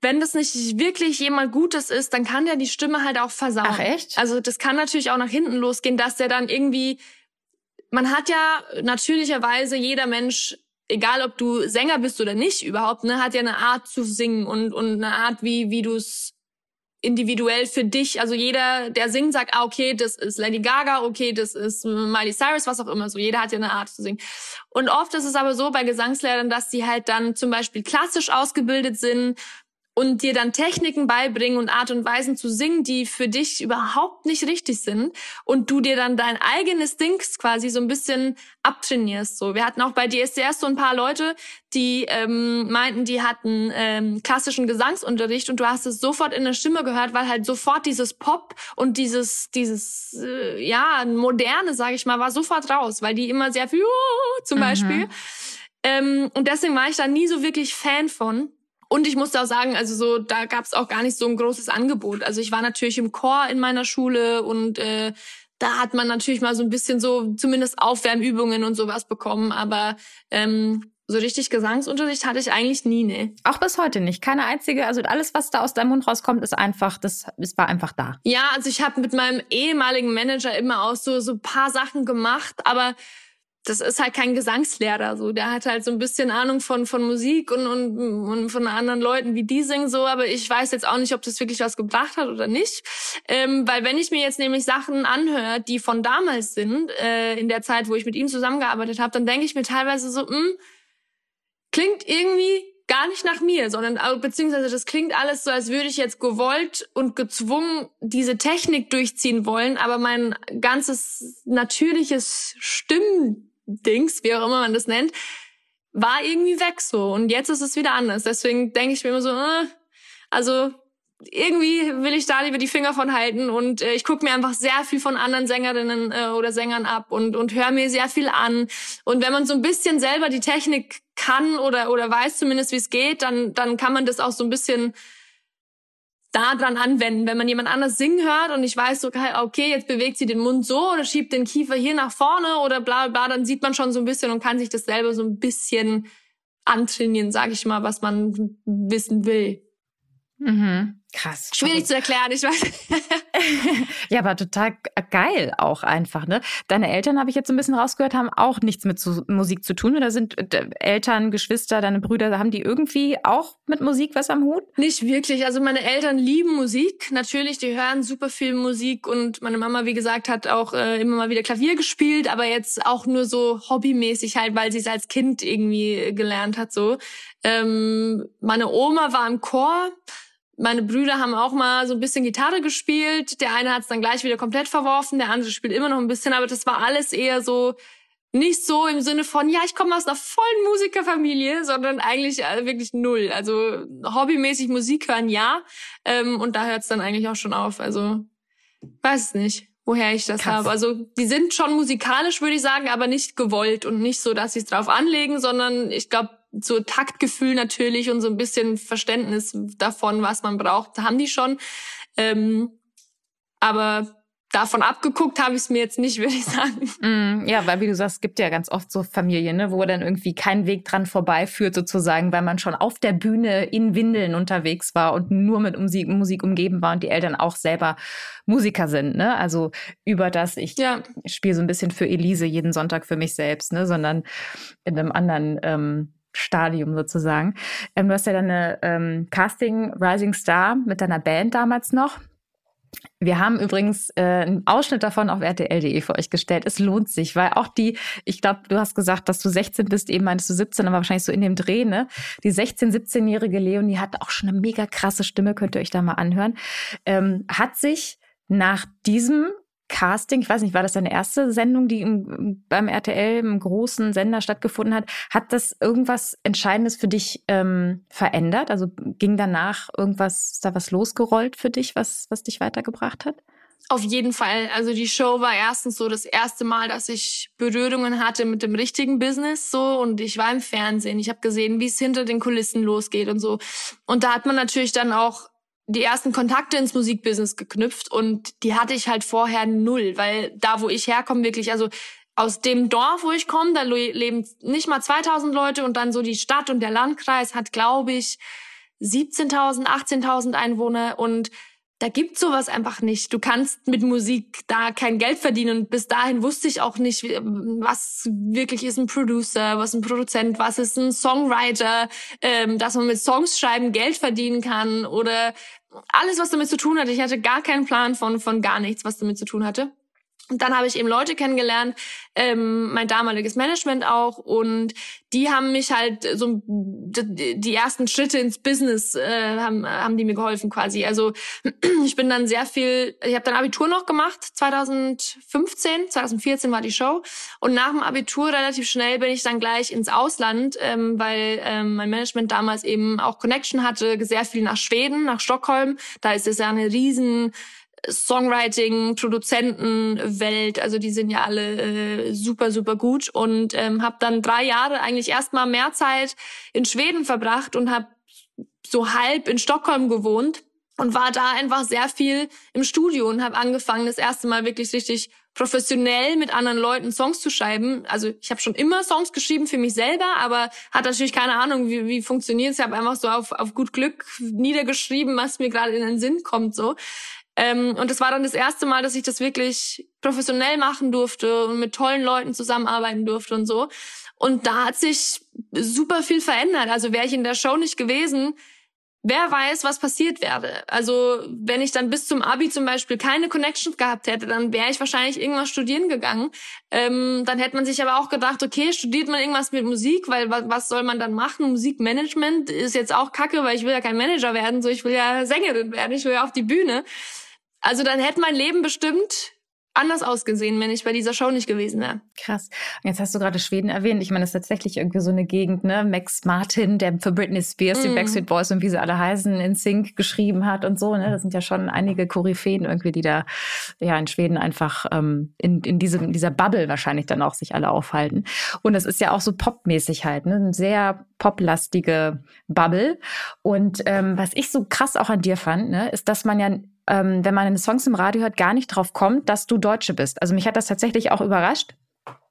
wenn das nicht wirklich jemand Gutes ist, dann kann der die Stimme halt auch versauen. Ach echt? Also das kann natürlich auch nach hinten losgehen, dass der dann irgendwie, man hat ja natürlicherweise jeder Mensch, egal ob du Sänger bist oder nicht überhaupt, ne, hat ja eine Art zu singen und und eine Art wie wie du es individuell für dich, also jeder, der singt, sagt, ah, okay, das ist Lady Gaga, okay, das ist Miley Cyrus, was auch immer, so jeder hat ja eine Art zu singen. Und oft ist es aber so bei Gesangslehrern, dass die halt dann zum Beispiel klassisch ausgebildet sind, und dir dann Techniken beibringen und Art und Weisen zu singen, die für dich überhaupt nicht richtig sind und du dir dann dein eigenes Dings quasi so ein bisschen abtrainierst. So, wir hatten auch bei DSDS so ein paar Leute, die ähm, meinten, die hatten ähm, klassischen Gesangsunterricht und du hast es sofort in der Stimme gehört, weil halt sofort dieses Pop und dieses dieses äh, ja moderne, sage ich mal, war sofort raus, weil die immer sehr viel zum mhm. Beispiel ähm, und deswegen war ich da nie so wirklich Fan von. Und ich musste auch sagen, also so, da gab es auch gar nicht so ein großes Angebot. Also ich war natürlich im Chor in meiner Schule und äh, da hat man natürlich mal so ein bisschen so zumindest Aufwärmübungen und sowas bekommen, aber ähm, so richtig Gesangsunterricht hatte ich eigentlich nie, ne. Auch bis heute nicht. Keine einzige, also alles, was da aus deinem Mund rauskommt, ist einfach, das, es war einfach da. Ja, also ich habe mit meinem ehemaligen Manager immer auch so so paar Sachen gemacht, aber das ist halt kein Gesangslehrer, so. Der hat halt so ein bisschen Ahnung von, von Musik und, und, und von anderen Leuten, wie die singen, so. Aber ich weiß jetzt auch nicht, ob das wirklich was gebracht hat oder nicht. Ähm, weil wenn ich mir jetzt nämlich Sachen anhöre, die von damals sind, äh, in der Zeit, wo ich mit ihm zusammengearbeitet habe, dann denke ich mir teilweise so, hm, klingt irgendwie gar nicht nach mir, sondern beziehungsweise das klingt alles so, als würde ich jetzt gewollt und gezwungen diese Technik durchziehen wollen, aber mein ganzes natürliches Stimmen Dings, wie auch immer man das nennt, war irgendwie weg so. Und jetzt ist es wieder anders. Deswegen denke ich mir immer so, äh, also irgendwie will ich da lieber die Finger von halten und äh, ich gucke mir einfach sehr viel von anderen Sängerinnen äh, oder Sängern ab und und höre mir sehr viel an und wenn man so ein bisschen selber die Technik kann oder oder weiß zumindest wie es geht, dann dann kann man das auch so ein bisschen da dran anwenden. Wenn man jemand anders singen hört und ich weiß so, okay, jetzt bewegt sie den Mund so oder schiebt den Kiefer hier nach vorne oder bla bla, dann sieht man schon so ein bisschen und kann sich das selber so ein bisschen antrainieren, sage ich mal, was man wissen will. Mhm. Krass. Schwierig zu erklären, ich weiß. ja, aber total geil auch einfach, ne? Deine Eltern, habe ich jetzt so ein bisschen rausgehört, haben auch nichts mit zu, Musik zu tun. Oder sind Eltern, Geschwister, deine Brüder, haben die irgendwie auch mit Musik was am Hut? Nicht wirklich. Also meine Eltern lieben Musik. Natürlich, die hören super viel Musik und meine Mama, wie gesagt, hat auch äh, immer mal wieder Klavier gespielt, aber jetzt auch nur so hobbymäßig halt, weil sie es als Kind irgendwie gelernt hat so. Ähm, meine Oma war im Chor meine Brüder haben auch mal so ein bisschen Gitarre gespielt. Der eine hat es dann gleich wieder komplett verworfen, der andere spielt immer noch ein bisschen, aber das war alles eher so nicht so im Sinne von, ja, ich komme aus einer vollen Musikerfamilie, sondern eigentlich äh, wirklich null. Also hobbymäßig Musik hören, ja. Ähm, und da hört es dann eigentlich auch schon auf. Also weiß es nicht, woher ich das habe. Also die sind schon musikalisch, würde ich sagen, aber nicht gewollt und nicht so, dass sie es drauf anlegen, sondern ich glaube, so Taktgefühl natürlich und so ein bisschen Verständnis davon, was man braucht, haben die schon. Ähm, aber davon abgeguckt habe ich es mir jetzt nicht, würde ich sagen. Mm, ja, weil wie du sagst, es gibt ja ganz oft so Familien, ne, wo dann irgendwie kein Weg dran vorbeiführt sozusagen, weil man schon auf der Bühne in Windeln unterwegs war und nur mit Musik, Musik umgeben war und die Eltern auch selber Musiker sind. Ne? Also über das, ich ja. spiele so ein bisschen für Elise jeden Sonntag für mich selbst, ne, sondern in einem anderen ähm, Stadium sozusagen. Ähm, du hast ja dann eine ähm, Casting Rising Star mit deiner Band damals noch. Wir haben übrigens äh, einen Ausschnitt davon auf rtl.de für euch gestellt. Es lohnt sich, weil auch die, ich glaube, du hast gesagt, dass du 16 bist, eben meinst du 17, aber wahrscheinlich so in dem Dreh, ne? Die 16-, 17-jährige Leonie hat auch schon eine mega krasse Stimme, könnt ihr euch da mal anhören. Ähm, hat sich nach diesem Casting, ich weiß nicht, war das deine erste Sendung, die im, beim RTL im großen Sender stattgefunden hat? Hat das irgendwas Entscheidendes für dich ähm, verändert? Also ging danach irgendwas, ist da was losgerollt für dich, was, was dich weitergebracht hat? Auf jeden Fall. Also die Show war erstens so das erste Mal, dass ich Berührungen hatte mit dem richtigen Business so und ich war im Fernsehen. Ich habe gesehen, wie es hinter den Kulissen losgeht und so. Und da hat man natürlich dann auch die ersten Kontakte ins Musikbusiness geknüpft und die hatte ich halt vorher null, weil da, wo ich herkomme, wirklich, also aus dem Dorf, wo ich komme, da leben nicht mal 2000 Leute und dann so die Stadt und der Landkreis hat, glaube ich, 17.000, 18.000 Einwohner und da gibt's sowas einfach nicht. Du kannst mit Musik da kein Geld verdienen. Und bis dahin wusste ich auch nicht, was wirklich ist ein Producer, was ein Produzent, was ist ein Songwriter, ähm, dass man mit Songs schreiben Geld verdienen kann oder alles, was damit zu tun hatte. Ich hatte gar keinen Plan von, von gar nichts, was damit zu tun hatte. Und dann habe ich eben Leute kennengelernt, ähm, mein damaliges Management auch, und die haben mich halt so die ersten Schritte ins Business äh, haben, haben die mir geholfen quasi. Also ich bin dann sehr viel, ich habe dann Abitur noch gemacht, 2015, 2014 war die Show, und nach dem Abitur relativ schnell bin ich dann gleich ins Ausland, ähm, weil ähm, mein Management damals eben auch Connection hatte, sehr viel nach Schweden, nach Stockholm. Da ist es ja eine riesen Songwriting, Produzentenwelt, also die sind ja alle äh, super, super gut und ähm, habe dann drei Jahre eigentlich erstmal mehr Zeit in Schweden verbracht und habe so halb in Stockholm gewohnt und war da einfach sehr viel im Studio und habe angefangen, das erste Mal wirklich richtig professionell mit anderen Leuten Songs zu schreiben. Also ich habe schon immer Songs geschrieben für mich selber, aber hatte natürlich keine Ahnung, wie, wie funktioniert. Ich habe einfach so auf, auf gut Glück niedergeschrieben, was mir gerade in den Sinn kommt. so. Ähm, und es war dann das erste Mal, dass ich das wirklich professionell machen durfte und mit tollen Leuten zusammenarbeiten durfte und so. Und da hat sich super viel verändert. Also wäre ich in der Show nicht gewesen, wer weiß, was passiert wäre. Also wenn ich dann bis zum Abi zum Beispiel keine Connections gehabt hätte, dann wäre ich wahrscheinlich irgendwas studieren gegangen. Ähm, dann hätte man sich aber auch gedacht, okay, studiert man irgendwas mit Musik, weil was, was soll man dann machen? Musikmanagement ist jetzt auch kacke, weil ich will ja kein Manager werden, so ich will ja Sängerin werden, ich will ja auf die Bühne. Also dann hätte mein Leben bestimmt anders ausgesehen, wenn ich bei dieser Show nicht gewesen wäre. Krass. Und jetzt hast du gerade Schweden erwähnt. Ich meine, das ist tatsächlich irgendwie so eine Gegend, ne? Max Martin, der für Britney Spears, mm. die Backstreet Boys und wie sie alle heißen, in Sync geschrieben hat und so. Ne? Das sind ja schon einige Koryphäen irgendwie, die da ja in Schweden einfach ähm, in, in, diesem, in dieser Bubble wahrscheinlich dann auch sich alle aufhalten. Und es ist ja auch so popmäßig halt, ne? Eine sehr poplastige Bubble. Und ähm, was ich so krass auch an dir fand, ne, ist, dass man ja ähm, wenn man Songs im Radio hört, gar nicht drauf kommt, dass du Deutsche bist. Also mich hat das tatsächlich auch überrascht.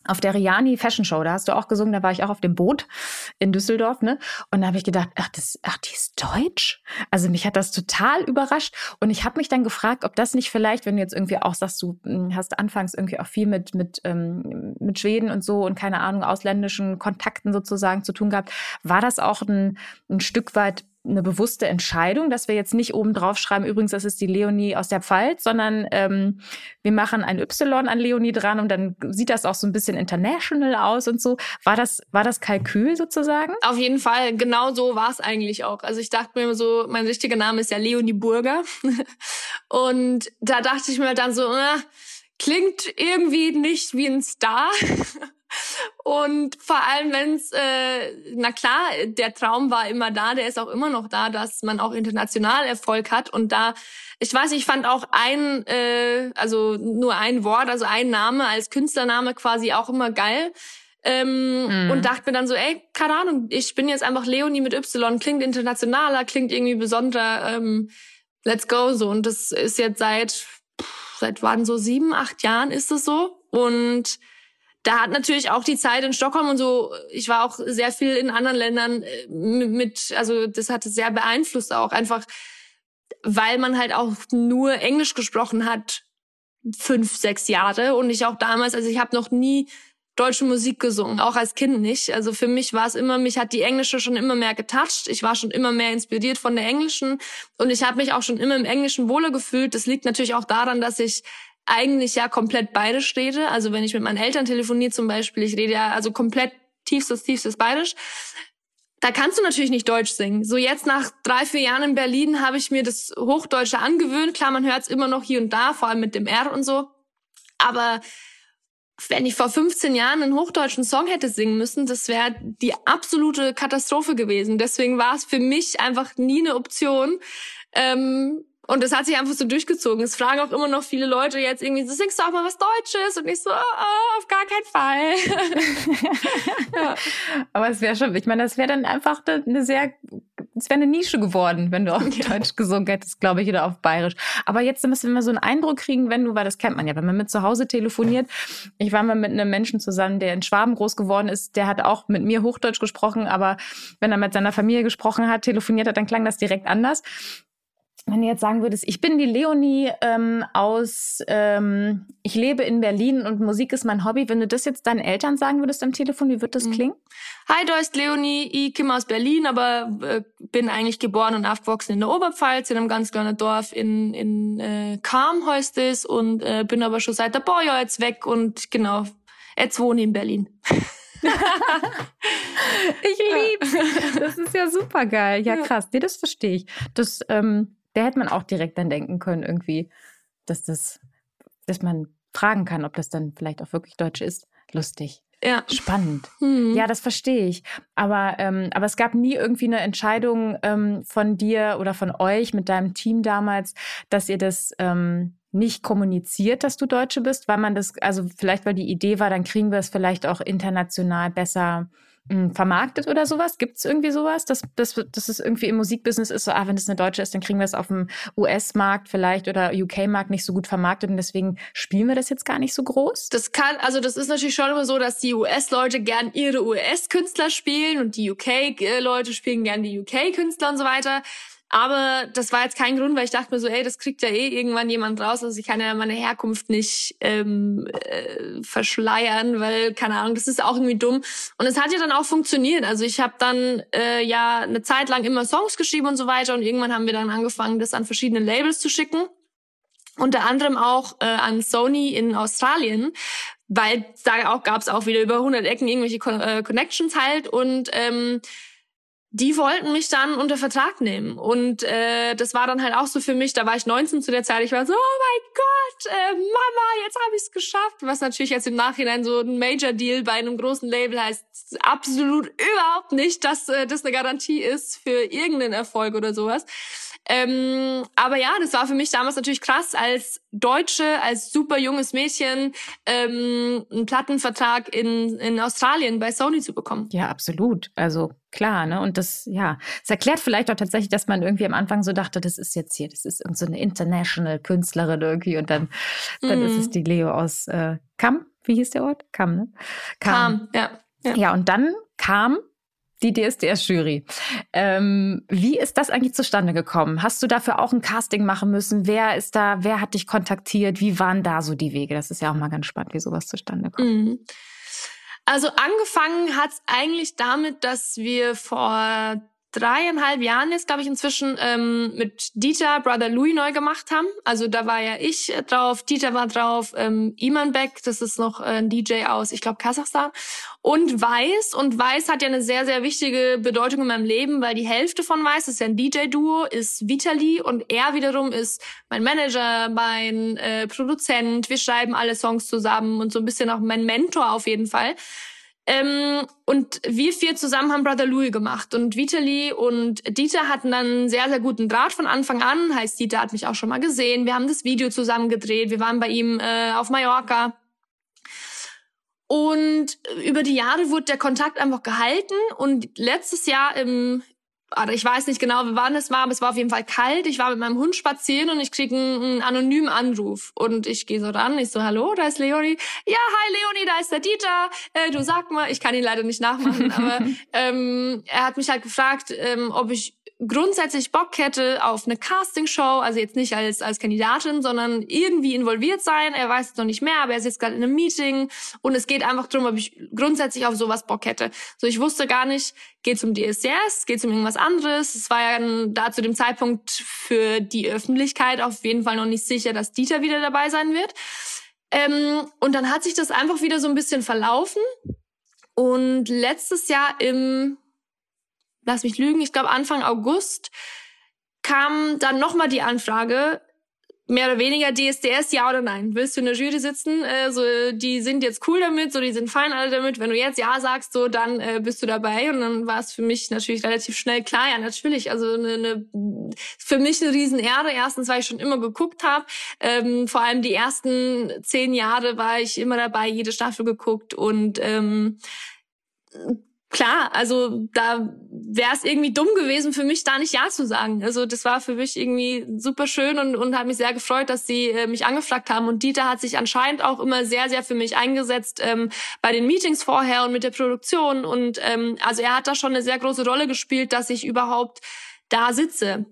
auf der Riani Fashion Show, da hast du auch gesungen, da war ich auch auf dem Boot in Düsseldorf, ne? Und da habe ich gedacht, ach, das, ach, die ist deutsch. Also mich hat das total überrascht und ich habe mich dann gefragt, ob das nicht vielleicht, wenn du jetzt irgendwie auch sagst, du hm, hast anfangs irgendwie auch viel mit mit ähm, mit Schweden und so und keine Ahnung ausländischen Kontakten sozusagen zu tun gehabt, war das auch ein, ein Stück weit eine bewusste Entscheidung, dass wir jetzt nicht oben drauf schreiben, übrigens, das ist die Leonie aus der Pfalz, sondern ähm, wir machen ein Y an Leonie dran und dann sieht das auch so ein bisschen international aus und so. War das, war das Kalkül sozusagen? Auf jeden Fall, genau so war es eigentlich auch. Also ich dachte mir so, mein richtiger Name ist ja Leonie Burger. und da dachte ich mir dann so, äh, klingt irgendwie nicht wie ein Star. Und vor allem, wenn es, äh, na klar, der Traum war immer da, der ist auch immer noch da, dass man auch international Erfolg hat. Und da, ich weiß, ich fand auch ein, äh, also nur ein Wort, also ein Name als Künstlername quasi auch immer geil. Ähm, mhm. Und dachte mir dann so, ey, keine Ahnung, ich bin jetzt einfach Leonie mit Y, klingt internationaler, klingt irgendwie besonderer, ähm, let's go so. Und das ist jetzt seit, seit wann so sieben, acht Jahren ist es so. Und da hat natürlich auch die Zeit in Stockholm und so, ich war auch sehr viel in anderen Ländern äh, mit, also das hat sehr beeinflusst auch einfach, weil man halt auch nur Englisch gesprochen hat, fünf, sechs Jahre und ich auch damals, also ich habe noch nie deutsche Musik gesungen, auch als Kind nicht. Also für mich war es immer, mich hat die englische schon immer mehr getoucht. Ich war schon immer mehr inspiriert von der englischen und ich habe mich auch schon immer im Englischen wohler gefühlt. Das liegt natürlich auch daran, dass ich eigentlich ja komplett Bayerisch rede. Also wenn ich mit meinen Eltern telefoniere zum Beispiel, ich rede ja also komplett tiefstes, tiefstes Bayerisch. Da kannst du natürlich nicht Deutsch singen. So jetzt nach drei, vier Jahren in Berlin habe ich mir das Hochdeutsche angewöhnt. Klar, man hört es immer noch hier und da, vor allem mit dem R und so. Aber wenn ich vor 15 Jahren einen hochdeutschen Song hätte singen müssen, das wäre die absolute Katastrophe gewesen. Deswegen war es für mich einfach nie eine Option. Ähm, und das hat sich einfach so durchgezogen. Es fragen auch immer noch viele Leute jetzt irgendwie, so singst du auch mal was Deutsches? Und ich so, oh, auf gar keinen Fall. ja. Aber es wäre schon, ich meine, das wäre dann einfach eine sehr, es wäre eine Nische geworden, wenn du auf ja. Deutsch gesungen hättest, glaube ich, oder auf Bayerisch. Aber jetzt müssen wir so einen Eindruck kriegen, wenn du, weil das kennt man ja, wenn man mit zu Hause telefoniert. Ich war mal mit einem Menschen zusammen, der in Schwaben groß geworden ist, der hat auch mit mir Hochdeutsch gesprochen, aber wenn er mit seiner Familie gesprochen hat, telefoniert hat, dann klang das direkt anders wenn du jetzt sagen würdest, ich bin die Leonie ähm, aus, ähm, ich lebe in Berlin und Musik ist mein Hobby, wenn du das jetzt deinen Eltern sagen würdest am Telefon, wie wird das mhm. klingen? Hi, da ist Leonie, ich komme aus Berlin, aber äh, bin eigentlich geboren und aufgewachsen in der Oberpfalz, in einem ganz kleinen Dorf in, in äh, Kam heißt es und äh, bin aber schon seit ein paar Jahren jetzt weg und genau, jetzt wohne ich in Berlin. ich lieb's. Das ist ja super geil. Ja, krass. Nee, das verstehe ich. Das, ähm, der hätte man auch direkt dann denken können, irgendwie, dass das, dass man fragen kann, ob das dann vielleicht auch wirklich Deutsch ist. Lustig. Ja. Spannend. Hm. Ja, das verstehe ich. Aber, ähm, aber es gab nie irgendwie eine Entscheidung ähm, von dir oder von euch mit deinem Team damals, dass ihr das ähm, nicht kommuniziert, dass du Deutsche bist, weil man das, also vielleicht, weil die Idee war, dann kriegen wir es vielleicht auch international besser vermarktet oder sowas? Gibt es irgendwie sowas, dass, dass, dass es irgendwie im Musikbusiness ist, so, ah, wenn es eine Deutsche ist, dann kriegen wir es auf dem US-Markt vielleicht oder UK-Markt nicht so gut vermarktet und deswegen spielen wir das jetzt gar nicht so groß? Das kann, also das ist natürlich schon immer so, dass die US-Leute gern ihre US-Künstler spielen und die UK-Leute spielen gern die UK-Künstler und so weiter. Aber das war jetzt kein Grund, weil ich dachte mir so, ey, das kriegt ja eh irgendwann jemand raus. Also ich kann ja meine Herkunft nicht ähm, äh, verschleiern, weil, keine Ahnung, das ist auch irgendwie dumm. Und es hat ja dann auch funktioniert. Also ich habe dann äh, ja eine Zeit lang immer Songs geschrieben und so weiter. Und irgendwann haben wir dann angefangen, das an verschiedene Labels zu schicken. Unter anderem auch äh, an Sony in Australien, weil da auch gab's auch wieder über 100 Ecken irgendwelche Con äh, Connections halt. Und ähm, die wollten mich dann unter Vertrag nehmen. Und äh, das war dann halt auch so für mich, da war ich 19 zu der Zeit, ich war so, oh mein Gott, äh, Mama, jetzt habe ich es geschafft. Was natürlich jetzt im Nachhinein so ein Major Deal bei einem großen Label heißt, absolut überhaupt nicht, dass äh, das eine Garantie ist für irgendeinen Erfolg oder sowas. Ähm, aber ja, das war für mich damals natürlich krass, als Deutsche, als super junges Mädchen ähm, einen Plattenvertrag in, in Australien bei Sony zu bekommen. Ja, absolut. Also klar, ne? Und das, ja, es erklärt vielleicht auch tatsächlich, dass man irgendwie am Anfang so dachte, das ist jetzt hier, das ist irgendeine so international Künstlerin irgendwie und dann, dann mhm. ist es die Leo aus äh, Kamm wie hieß der Ort? Kam, ne? Kam, Kam ja, ja. Ja, und dann kam die DSDS-Jury. Ähm, wie ist das eigentlich zustande gekommen? Hast du dafür auch ein Casting machen müssen? Wer ist da, wer hat dich kontaktiert? Wie waren da so die Wege? Das ist ja auch mal ganz spannend, wie sowas zustande kommt. Mhm. Also angefangen hat es eigentlich damit, dass wir vor dreieinhalb Jahren jetzt, glaube ich, inzwischen ähm, mit Dieter Brother Louis neu gemacht haben. Also da war ja ich äh, drauf, Dieter war drauf, ähm, Iman Beck, das ist noch äh, ein DJ aus, ich glaube, Kasachstan. Und Weiß. Und Weiß hat ja eine sehr, sehr wichtige Bedeutung in meinem Leben, weil die Hälfte von Weiß, das ist ja ein DJ-Duo, ist Vitali und er wiederum ist mein Manager, mein äh, Produzent. Wir schreiben alle Songs zusammen und so ein bisschen auch mein Mentor auf jeden Fall. Ähm, und wir vier zusammen haben Brother Louis gemacht. Und Vitali und Dieter hatten dann einen sehr, sehr guten Draht von Anfang an. Heißt, Dieter hat mich auch schon mal gesehen. Wir haben das Video zusammen gedreht. Wir waren bei ihm äh, auf Mallorca. Und über die Jahre wurde der Kontakt einfach gehalten. Und letztes Jahr im oder ich weiß nicht genau, wann es war, aber es war auf jeden Fall kalt. Ich war mit meinem Hund spazieren und ich kriege einen, einen, anonymen Anruf. Und ich gehe so ran, ich so, hallo, da ist Leonie. Ja, hi Leonie, da ist der Dieter. Äh, du sag mal, ich kann ihn leider nicht nachmachen, aber ähm, er hat mich halt gefragt, ähm, ob ich grundsätzlich Bock hätte auf eine Castingshow, also jetzt nicht als, als Kandidatin, sondern irgendwie involviert sein. Er weiß es noch nicht mehr, aber er ist jetzt gerade in einem Meeting und es geht einfach darum, ob ich grundsätzlich auf sowas Bock hätte. So, ich wusste gar nicht, geht es um DSCS, geht es um irgendwas anderes. Es war ja da zu dem Zeitpunkt für die Öffentlichkeit auf jeden Fall noch nicht sicher, dass Dieter wieder dabei sein wird. Ähm, und dann hat sich das einfach wieder so ein bisschen verlaufen. Und letztes Jahr im lass mich lügen, ich glaube Anfang August kam dann nochmal die Anfrage, mehr oder weniger DSDS, ja oder nein? Willst du in der Jury sitzen? Äh, so, die sind jetzt cool damit, so die sind fein alle damit. Wenn du jetzt ja sagst, so dann äh, bist du dabei. Und dann war es für mich natürlich relativ schnell klar, ja natürlich. Also eine, eine für mich eine Riesenehre. Erstens, weil ich schon immer geguckt habe. Ähm, vor allem die ersten zehn Jahre war ich immer dabei, jede Staffel geguckt und ähm, klar, also da wäre es irgendwie dumm gewesen für mich, da nicht Ja zu sagen. Also das war für mich irgendwie super schön und, und hat mich sehr gefreut, dass sie äh, mich angefragt haben. Und Dieter hat sich anscheinend auch immer sehr, sehr für mich eingesetzt ähm, bei den Meetings vorher und mit der Produktion. Und ähm, also er hat da schon eine sehr große Rolle gespielt, dass ich überhaupt da sitze.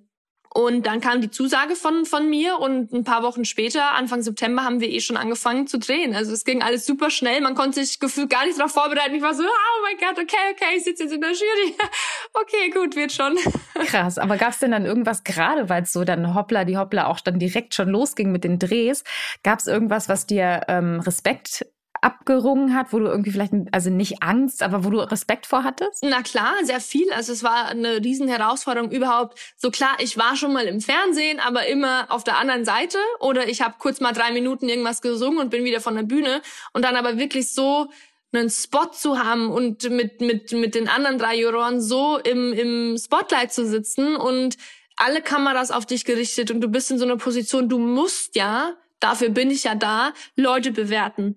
Und dann kam die Zusage von, von mir und ein paar Wochen später, Anfang September, haben wir eh schon angefangen zu drehen. Also es ging alles super schnell. Man konnte sich gefühlt gar nicht darauf vorbereiten. Ich war so, oh mein Gott, okay, okay, ich sitze jetzt in der Jury. okay, gut, wird schon. Krass, aber gab es denn dann irgendwas, gerade weil es so dann hoppla, die hoppla auch dann direkt schon losging mit den Drehs, gab es irgendwas, was dir ähm, Respekt abgerungen hat, wo du irgendwie vielleicht, also nicht Angst, aber wo du Respekt vor hattest? Na klar, sehr viel. Also es war eine riesen Herausforderung überhaupt. So klar, ich war schon mal im Fernsehen, aber immer auf der anderen Seite oder ich habe kurz mal drei Minuten irgendwas gesungen und bin wieder von der Bühne und dann aber wirklich so einen Spot zu haben und mit, mit, mit den anderen drei Juroren so im, im Spotlight zu sitzen und alle Kameras auf dich gerichtet und du bist in so einer Position, du musst ja, dafür bin ich ja da, Leute bewerten.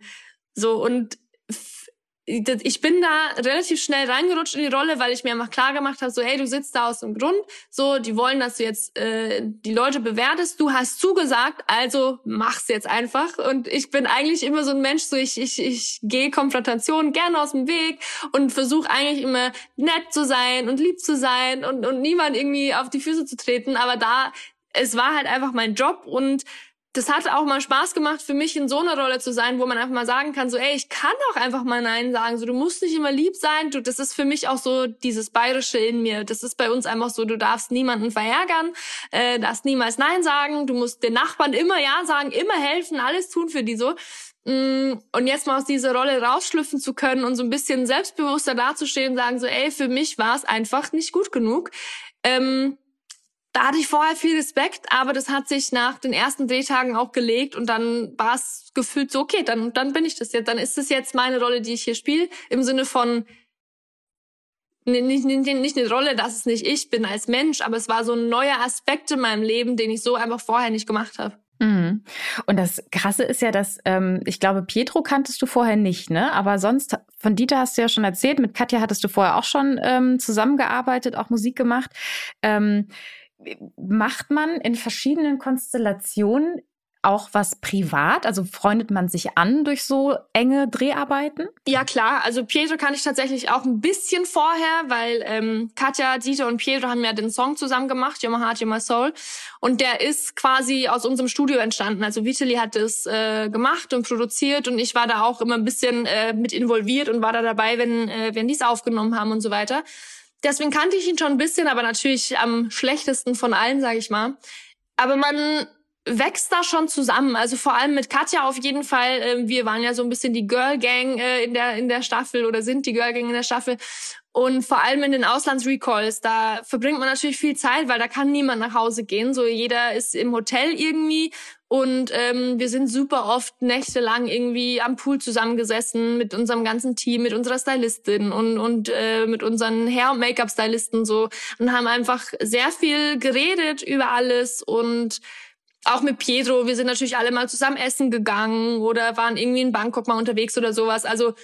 So, und ich bin da relativ schnell reingerutscht in die Rolle, weil ich mir einfach klar gemacht habe, so, hey, du sitzt da aus dem Grund, so, die wollen, dass du jetzt äh, die Leute bewertest, du hast zugesagt, also mach's jetzt einfach. Und ich bin eigentlich immer so ein Mensch, so ich, ich, ich gehe Konfrontationen gerne aus dem Weg und versuche eigentlich immer nett zu sein und lieb zu sein und, und niemand irgendwie auf die Füße zu treten. Aber da, es war halt einfach mein Job und das hat auch mal Spaß gemacht für mich in so einer Rolle zu sein, wo man einfach mal sagen kann, so ey, ich kann auch einfach mal nein sagen, so du musst nicht immer lieb sein, du das ist für mich auch so dieses bayerische in mir. Das ist bei uns einfach so, du darfst niemanden verärgern, äh, darfst niemals nein sagen, du musst den Nachbarn immer ja sagen, immer helfen, alles tun für die so. Mm, und jetzt mal aus dieser Rolle rausschlüpfen zu können und so ein bisschen selbstbewusster dazustehen und sagen so, ey, für mich war es einfach nicht gut genug. Ähm, da hatte ich vorher viel Respekt, aber das hat sich nach den ersten Drehtagen auch gelegt und dann war es gefühlt so, okay, dann, dann bin ich das jetzt, dann ist es jetzt meine Rolle, die ich hier spiele, im Sinne von nicht, nicht, nicht eine Rolle, dass es nicht ich bin als Mensch, aber es war so ein neuer Aspekt in meinem Leben, den ich so einfach vorher nicht gemacht habe. Mhm. Und das Krasse ist ja, dass ähm, ich glaube, Pietro kanntest du vorher nicht, ne? Aber sonst von Dieter hast du ja schon erzählt. Mit Katja hattest du vorher auch schon ähm, zusammengearbeitet, auch Musik gemacht. Ähm, macht man in verschiedenen Konstellationen auch was privat? Also freundet man sich an durch so enge Dreharbeiten? Ja, klar. Also Pietro kann ich tatsächlich auch ein bisschen vorher, weil ähm, Katja, Dieter und Pietro haben ja den Song zusammen gemacht, You're My Heart, You're My Soul. Und der ist quasi aus unserem Studio entstanden. Also Vitali hat es äh, gemacht und produziert und ich war da auch immer ein bisschen äh, mit involviert und war da dabei, wenn, äh, wenn die es aufgenommen haben und so weiter. Deswegen kannte ich ihn schon ein bisschen, aber natürlich am schlechtesten von allen, sage ich mal. Aber man wächst da schon zusammen. Also vor allem mit Katja auf jeden Fall. Ähm, wir waren ja so ein bisschen die Girl Gang äh, in der in der Staffel oder sind die Girl Gang in der Staffel. Und vor allem in den Auslandsrecalls, da verbringt man natürlich viel Zeit, weil da kann niemand nach Hause gehen. So jeder ist im Hotel irgendwie und ähm, wir sind super oft nächtelang irgendwie am Pool zusammengesessen mit unserem ganzen Team, mit unserer Stylistin und, und äh, mit unseren Hair- und Make-up-Stylisten so und haben einfach sehr viel geredet über alles und auch mit Pietro, wir sind natürlich alle mal zusammen essen gegangen oder waren irgendwie in Bangkok mal unterwegs oder sowas. Also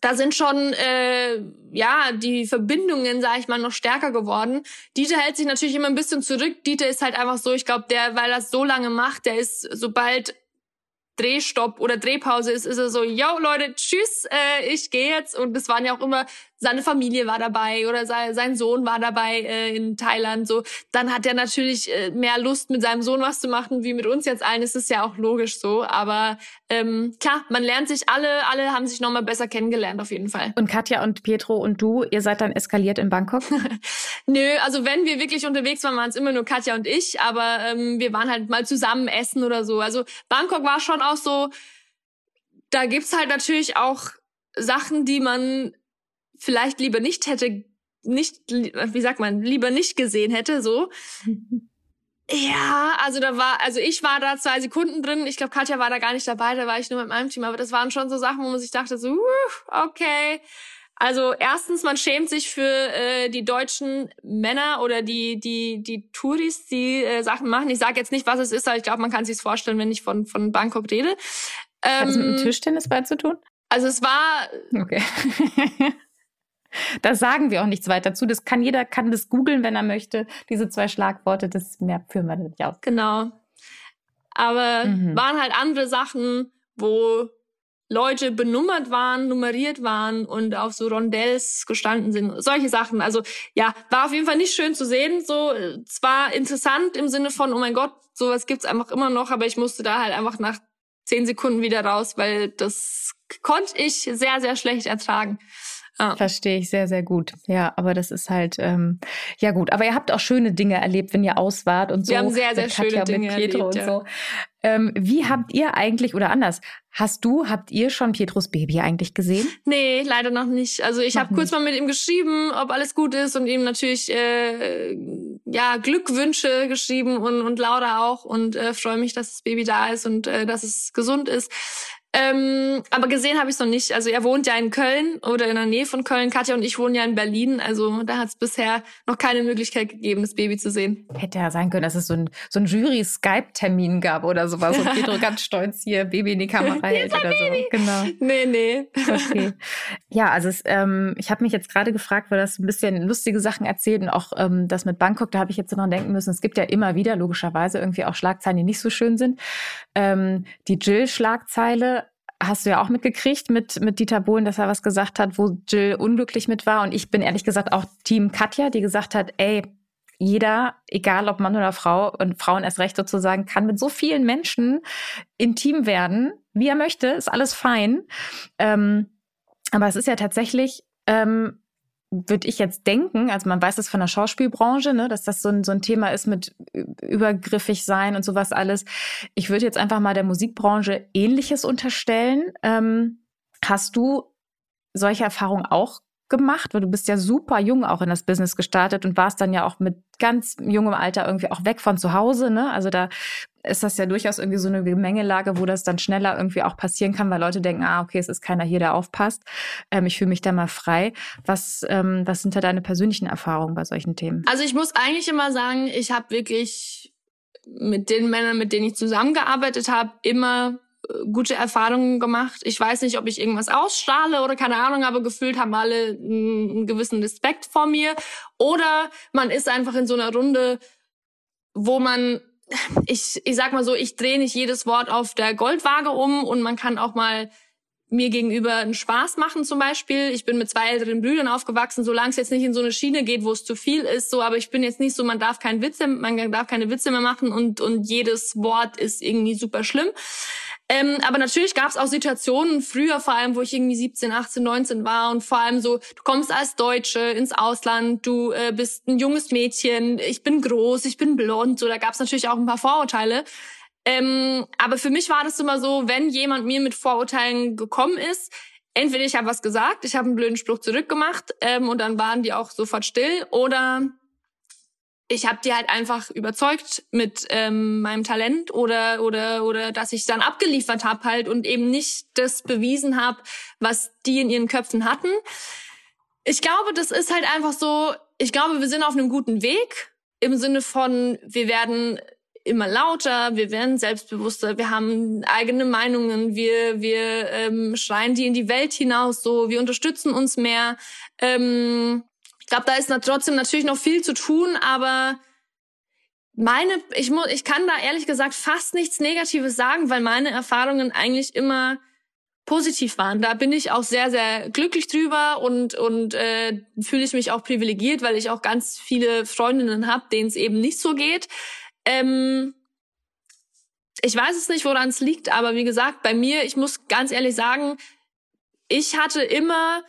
da sind schon äh, ja die Verbindungen, sage ich mal, noch stärker geworden. Dieter hält sich natürlich immer ein bisschen zurück. Dieter ist halt einfach so, ich glaube, der, weil er so lange macht, der ist sobald Drehstopp oder Drehpause ist, ist er so, yo Leute, tschüss, äh, ich gehe jetzt. Und es waren ja auch immer seine Familie war dabei oder sein, Sohn war dabei äh, in Thailand. So, dann hat er natürlich äh, mehr Lust, mit seinem Sohn was zu machen, wie mit uns jetzt allen. Das ist ja auch logisch so. Aber ähm, klar, man lernt sich alle, alle haben sich nochmal besser kennengelernt auf jeden Fall. Und Katja und Pietro und du, ihr seid dann eskaliert in Bangkok? Nö, also wenn wir wirklich unterwegs waren, waren es immer nur Katja und ich, aber ähm, wir waren halt mal zusammen essen oder so. Also Bangkok war schon auch so, da gibt's halt natürlich auch Sachen, die man vielleicht lieber nicht hätte, nicht, wie sagt man, lieber nicht gesehen hätte, so. Ja, also da war, also ich war da zwei Sekunden drin. Ich glaube, Katja war da gar nicht dabei, da war ich nur mit meinem Team. Aber das waren schon so Sachen, wo man sich dachte, so, okay. Also erstens, man schämt sich für äh, die deutschen Männer oder die die die Touris, die äh, Sachen machen. Ich sage jetzt nicht, was es ist, aber ich glaube, man kann sich vorstellen, wenn ich von von Bangkok rede. Ähm, Hat es mit dem ähm, Tischtennis beizutun? Also es war. Okay. Da sagen wir auch nichts weiter zu. Das kann jeder kann das googeln, wenn er möchte. Diese zwei Schlagworte, das mehr führen wir nicht aus. Genau. Aber mhm. waren halt andere Sachen, wo Leute benummert waren, nummeriert waren und auf so Rondells gestanden sind. Solche Sachen. Also ja, war auf jeden Fall nicht schön zu sehen. So zwar interessant im Sinne von, oh mein Gott, sowas gibt's einfach immer noch, aber ich musste da halt einfach nach zehn Sekunden wieder raus, weil das konnte ich sehr, sehr schlecht ertragen. Ah. Verstehe ich sehr, sehr gut. Ja, aber das ist halt, ähm, ja gut. Aber ihr habt auch schöne Dinge erlebt, wenn ihr aus wart und so. Wir haben sehr, sehr schöne Katja, Dinge mit Pietro erlebt, und so. Ähm, wie habt ihr eigentlich, oder anders, hast du, habt ihr schon Pietros Baby eigentlich gesehen? Nee, leider noch nicht. Also ich habe kurz mal mit ihm geschrieben, ob alles gut ist und ihm natürlich äh, ja Glückwünsche geschrieben und, und Laura auch und äh, freue mich, dass das Baby da ist und äh, dass es gesund ist. Ähm, aber gesehen habe ich es noch nicht. Also er wohnt ja in Köln oder in der Nähe von Köln. Katja und ich wohnen ja in Berlin. Also da hat es bisher noch keine Möglichkeit gegeben, das Baby zu sehen. Hätte ja sein können, dass es so ein, so ein Jury-Skype-Termin gab oder sowas. Und Pedro ganz stolz hier Baby in die Kamera hält oder Baby. so. Genau. Nee, nee. Okay. Ja, also es, ähm, ich habe mich jetzt gerade gefragt, weil das ein bisschen lustige Sachen erzählt und auch ähm, das mit Bangkok, da habe ich jetzt noch denken müssen. Es gibt ja immer wieder logischerweise irgendwie auch Schlagzeilen, die nicht so schön sind. Ähm, die Jill-Schlagzeile hast du ja auch mitgekriegt mit, mit Dieter Bohlen, dass er was gesagt hat, wo Jill unglücklich mit war. Und ich bin ehrlich gesagt auch Team Katja, die gesagt hat, ey, jeder, egal ob Mann oder Frau, und Frauen erst recht sozusagen, kann mit so vielen Menschen intim werden, wie er möchte, ist alles fein. Ähm, aber es ist ja tatsächlich ähm, würde ich jetzt denken, also man weiß das von der Schauspielbranche, ne, dass das so ein, so ein Thema ist mit übergriffig sein und sowas alles. Ich würde jetzt einfach mal der Musikbranche Ähnliches unterstellen. Ähm, hast du solche Erfahrungen auch gemacht? Weil du bist ja super jung auch in das Business gestartet und warst dann ja auch mit ganz jungem Alter irgendwie auch weg von zu Hause. Ne? Also da ist das ja durchaus irgendwie so eine Gemengelage, wo das dann schneller irgendwie auch passieren kann, weil Leute denken, ah, okay, es ist keiner hier, der aufpasst. Ähm, ich fühle mich da mal frei. Was, ähm, was sind da deine persönlichen Erfahrungen bei solchen Themen? Also ich muss eigentlich immer sagen, ich habe wirklich mit den Männern, mit denen ich zusammengearbeitet habe, immer gute Erfahrungen gemacht. Ich weiß nicht, ob ich irgendwas ausstrahle oder keine Ahnung, aber gefühlt haben alle einen gewissen Respekt vor mir. Oder man ist einfach in so einer Runde, wo man ich, ich sag mal so, ich drehe nicht jedes Wort auf der Goldwaage um und man kann auch mal mir gegenüber einen Spaß machen zum Beispiel. Ich bin mit zwei älteren Brüdern aufgewachsen, solange es jetzt nicht in so eine Schiene geht, wo es zu viel ist, so, aber ich bin jetzt nicht so, man darf keinen Witze, man darf keine Witze mehr machen und, und jedes Wort ist irgendwie super schlimm. Ähm, aber natürlich gab es auch Situationen, früher vor allem, wo ich irgendwie 17, 18, 19 war und vor allem so, du kommst als Deutsche ins Ausland, du äh, bist ein junges Mädchen, ich bin groß, ich bin blond, so, da gab es natürlich auch ein paar Vorurteile. Ähm, aber für mich war das immer so, wenn jemand mir mit Vorurteilen gekommen ist, entweder ich habe was gesagt, ich habe einen blöden Spruch zurückgemacht ähm, und dann waren die auch sofort still, oder ich habe die halt einfach überzeugt mit ähm, meinem Talent oder oder oder dass ich dann abgeliefert habe halt und eben nicht das bewiesen habe, was die in ihren Köpfen hatten. Ich glaube, das ist halt einfach so. Ich glaube, wir sind auf einem guten Weg im Sinne von, wir werden immer lauter, wir werden selbstbewusster, wir haben eigene Meinungen, wir wir ähm, schreien die in die Welt hinaus, so wir unterstützen uns mehr. Ähm, glaube, da ist trotzdem natürlich noch viel zu tun, aber meine, ich muss, ich kann da ehrlich gesagt fast nichts Negatives sagen, weil meine Erfahrungen eigentlich immer positiv waren. Da bin ich auch sehr, sehr glücklich drüber und und äh, fühle ich mich auch privilegiert, weil ich auch ganz viele Freundinnen habe, denen es eben nicht so geht. Ähm, ich weiß es nicht, woran es liegt, aber wie gesagt, bei mir, ich muss ganz ehrlich sagen, ich hatte immer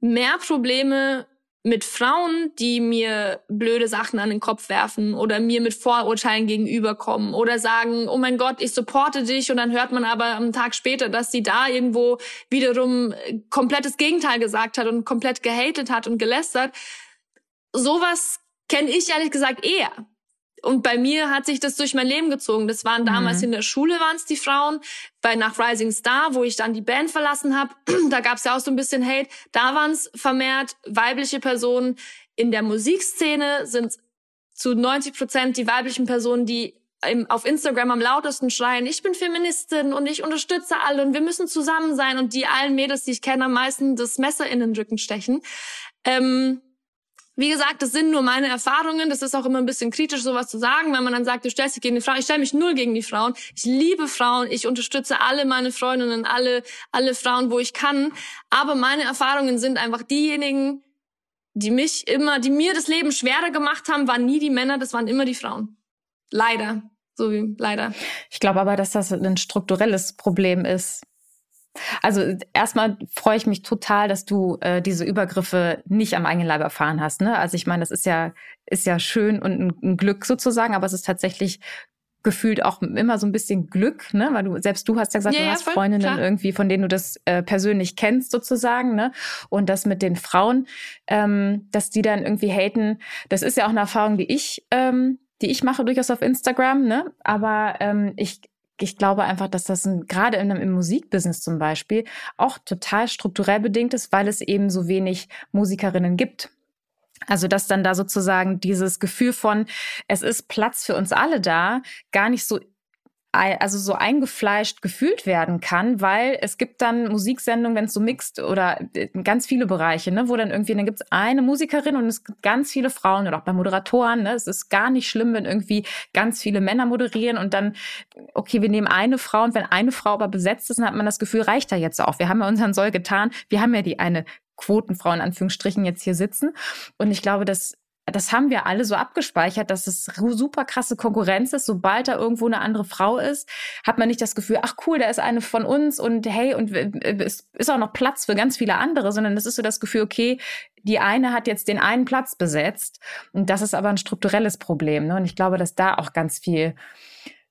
mehr Probleme mit Frauen, die mir blöde Sachen an den Kopf werfen oder mir mit Vorurteilen gegenüberkommen oder sagen, oh mein Gott, ich supporte dich und dann hört man aber am Tag später, dass sie da irgendwo wiederum komplettes Gegenteil gesagt hat und komplett gehatet hat und gelästert. Sowas kenne ich ehrlich gesagt eher. Und bei mir hat sich das durch mein Leben gezogen. Das waren damals mhm. in der Schule waren es die Frauen. Bei nach Rising Star, wo ich dann die Band verlassen habe, da gab es ja auch so ein bisschen Hate. Da waren es vermehrt weibliche Personen. In der Musikszene sind zu 90 Prozent die weiblichen Personen, die im, auf Instagram am lautesten schreien, ich bin Feministin und ich unterstütze alle und wir müssen zusammen sein und die allen Mädels, die ich kenne, am meisten das Messer in den Rücken stechen. Ähm, wie gesagt, das sind nur meine Erfahrungen. Das ist auch immer ein bisschen kritisch, sowas zu sagen, wenn man dann sagt, du stellst dich gegen die Frauen. Ich stelle mich null gegen die Frauen. Ich liebe Frauen. Ich unterstütze alle meine Freundinnen, alle, alle Frauen, wo ich kann. Aber meine Erfahrungen sind einfach diejenigen, die mich immer, die mir das Leben schwerer gemacht haben, waren nie die Männer, das waren immer die Frauen. Leider. So wie leider. Ich glaube aber, dass das ein strukturelles Problem ist. Also erstmal freue ich mich total, dass du äh, diese Übergriffe nicht am eigenen Leib erfahren hast. Ne? Also ich meine, das ist ja, ist ja schön und ein, ein Glück sozusagen, aber es ist tatsächlich gefühlt auch immer so ein bisschen Glück, ne? Weil du selbst du hast ja gesagt, ja, du hast ja, Freundinnen klar. irgendwie, von denen du das äh, persönlich kennst sozusagen, ne? Und das mit den Frauen, ähm, dass die dann irgendwie haten, das ist ja auch eine Erfahrung, die ich, ähm, die ich mache durchaus auf Instagram, ne? Aber ähm, ich ich glaube einfach, dass das ein, gerade in einem, im Musikbusiness zum Beispiel auch total strukturell bedingt ist, weil es eben so wenig Musikerinnen gibt. Also, dass dann da sozusagen dieses Gefühl von, es ist Platz für uns alle da, gar nicht so also so eingefleischt gefühlt werden kann, weil es gibt dann Musiksendungen, wenn es so mixt oder äh, ganz viele Bereiche, ne, wo dann irgendwie, dann gibt es eine Musikerin und es gibt ganz viele Frauen oder auch bei Moderatoren, ne, es ist gar nicht schlimm, wenn irgendwie ganz viele Männer moderieren und dann, okay, wir nehmen eine Frau und wenn eine Frau aber besetzt ist, dann hat man das Gefühl, reicht da jetzt auch. Wir haben ja unseren Soll getan, wir haben ja die eine Quotenfrau in Anführungsstrichen jetzt hier sitzen. Und ich glaube, dass das haben wir alle so abgespeichert, dass es super krasse Konkurrenz ist. Sobald da irgendwo eine andere Frau ist, hat man nicht das Gefühl, ach cool, da ist eine von uns und hey, und es ist auch noch Platz für ganz viele andere, sondern es ist so das Gefühl, okay, die eine hat jetzt den einen Platz besetzt. Und das ist aber ein strukturelles Problem. Ne? Und ich glaube, dass da auch ganz viel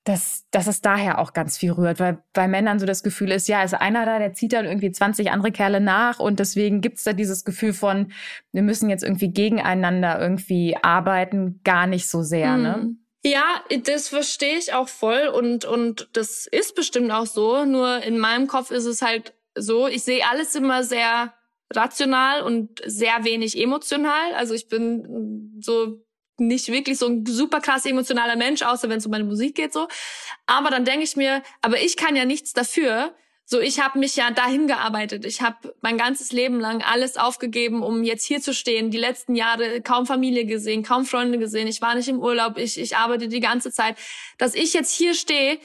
dass, dass es daher auch ganz viel rührt, weil bei Männern so das Gefühl ist, ja, ist einer da, der zieht dann irgendwie 20 andere Kerle nach und deswegen gibt's da dieses Gefühl von, wir müssen jetzt irgendwie gegeneinander irgendwie arbeiten, gar nicht so sehr, ne? hm. Ja, das verstehe ich auch voll und, und das ist bestimmt auch so, nur in meinem Kopf ist es halt so, ich sehe alles immer sehr rational und sehr wenig emotional. Also ich bin so nicht wirklich so ein super krass emotionaler Mensch, außer wenn es um meine Musik geht so. Aber dann denke ich mir, aber ich kann ja nichts dafür. So, ich habe mich ja dahin gearbeitet. Ich habe mein ganzes Leben lang alles aufgegeben, um jetzt hier zu stehen. Die letzten Jahre kaum Familie gesehen, kaum Freunde gesehen. Ich war nicht im Urlaub. Ich, ich arbeite die ganze Zeit. Dass ich jetzt hier stehe,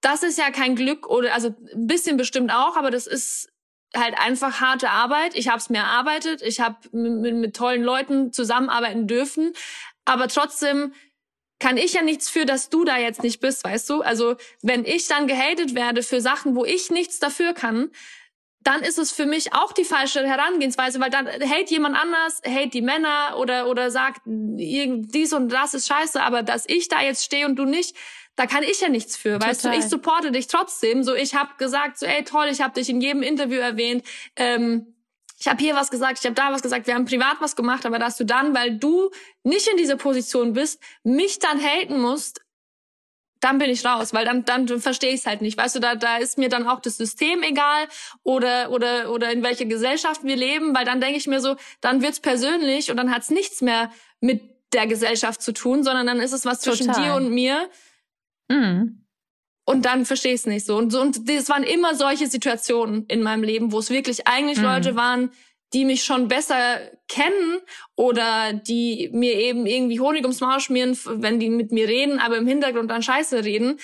das ist ja kein Glück oder also ein bisschen bestimmt auch, aber das ist halt einfach harte Arbeit. Ich habe es mir erarbeitet. Ich habe mit, mit tollen Leuten zusammenarbeiten dürfen. Aber trotzdem kann ich ja nichts für, dass du da jetzt nicht bist, weißt du? Also wenn ich dann gehatet werde für Sachen, wo ich nichts dafür kann, dann ist es für mich auch die falsche Herangehensweise, weil dann hate jemand anders, hate die Männer oder oder sagt dies und das ist scheiße, aber dass ich da jetzt stehe und du nicht, da kann ich ja nichts für, Total. weißt du? Ich supporte dich trotzdem. So ich habe gesagt, so ey toll, ich habe dich in jedem Interview erwähnt. Ähm, ich habe hier was gesagt, ich habe da was gesagt, wir haben privat was gemacht, aber dass du dann, weil du nicht in dieser Position bist, mich dann haten musst, dann bin ich raus, weil dann dann verstehe ich es halt nicht. Weißt du, da da ist mir dann auch das System egal oder oder oder in welcher Gesellschaft wir leben, weil dann denke ich mir so, dann wird's persönlich und dann hat's nichts mehr mit der Gesellschaft zu tun, sondern dann ist es was Total. zwischen dir und mir. Mhm. Und dann verstehe ich es nicht so. Und so und es waren immer solche Situationen in meinem Leben, wo es wirklich eigentlich mhm. Leute waren, die mich schon besser kennen oder die mir eben irgendwie Honig ums Maul schmieren, wenn die mit mir reden, aber im Hintergrund dann Scheiße reden.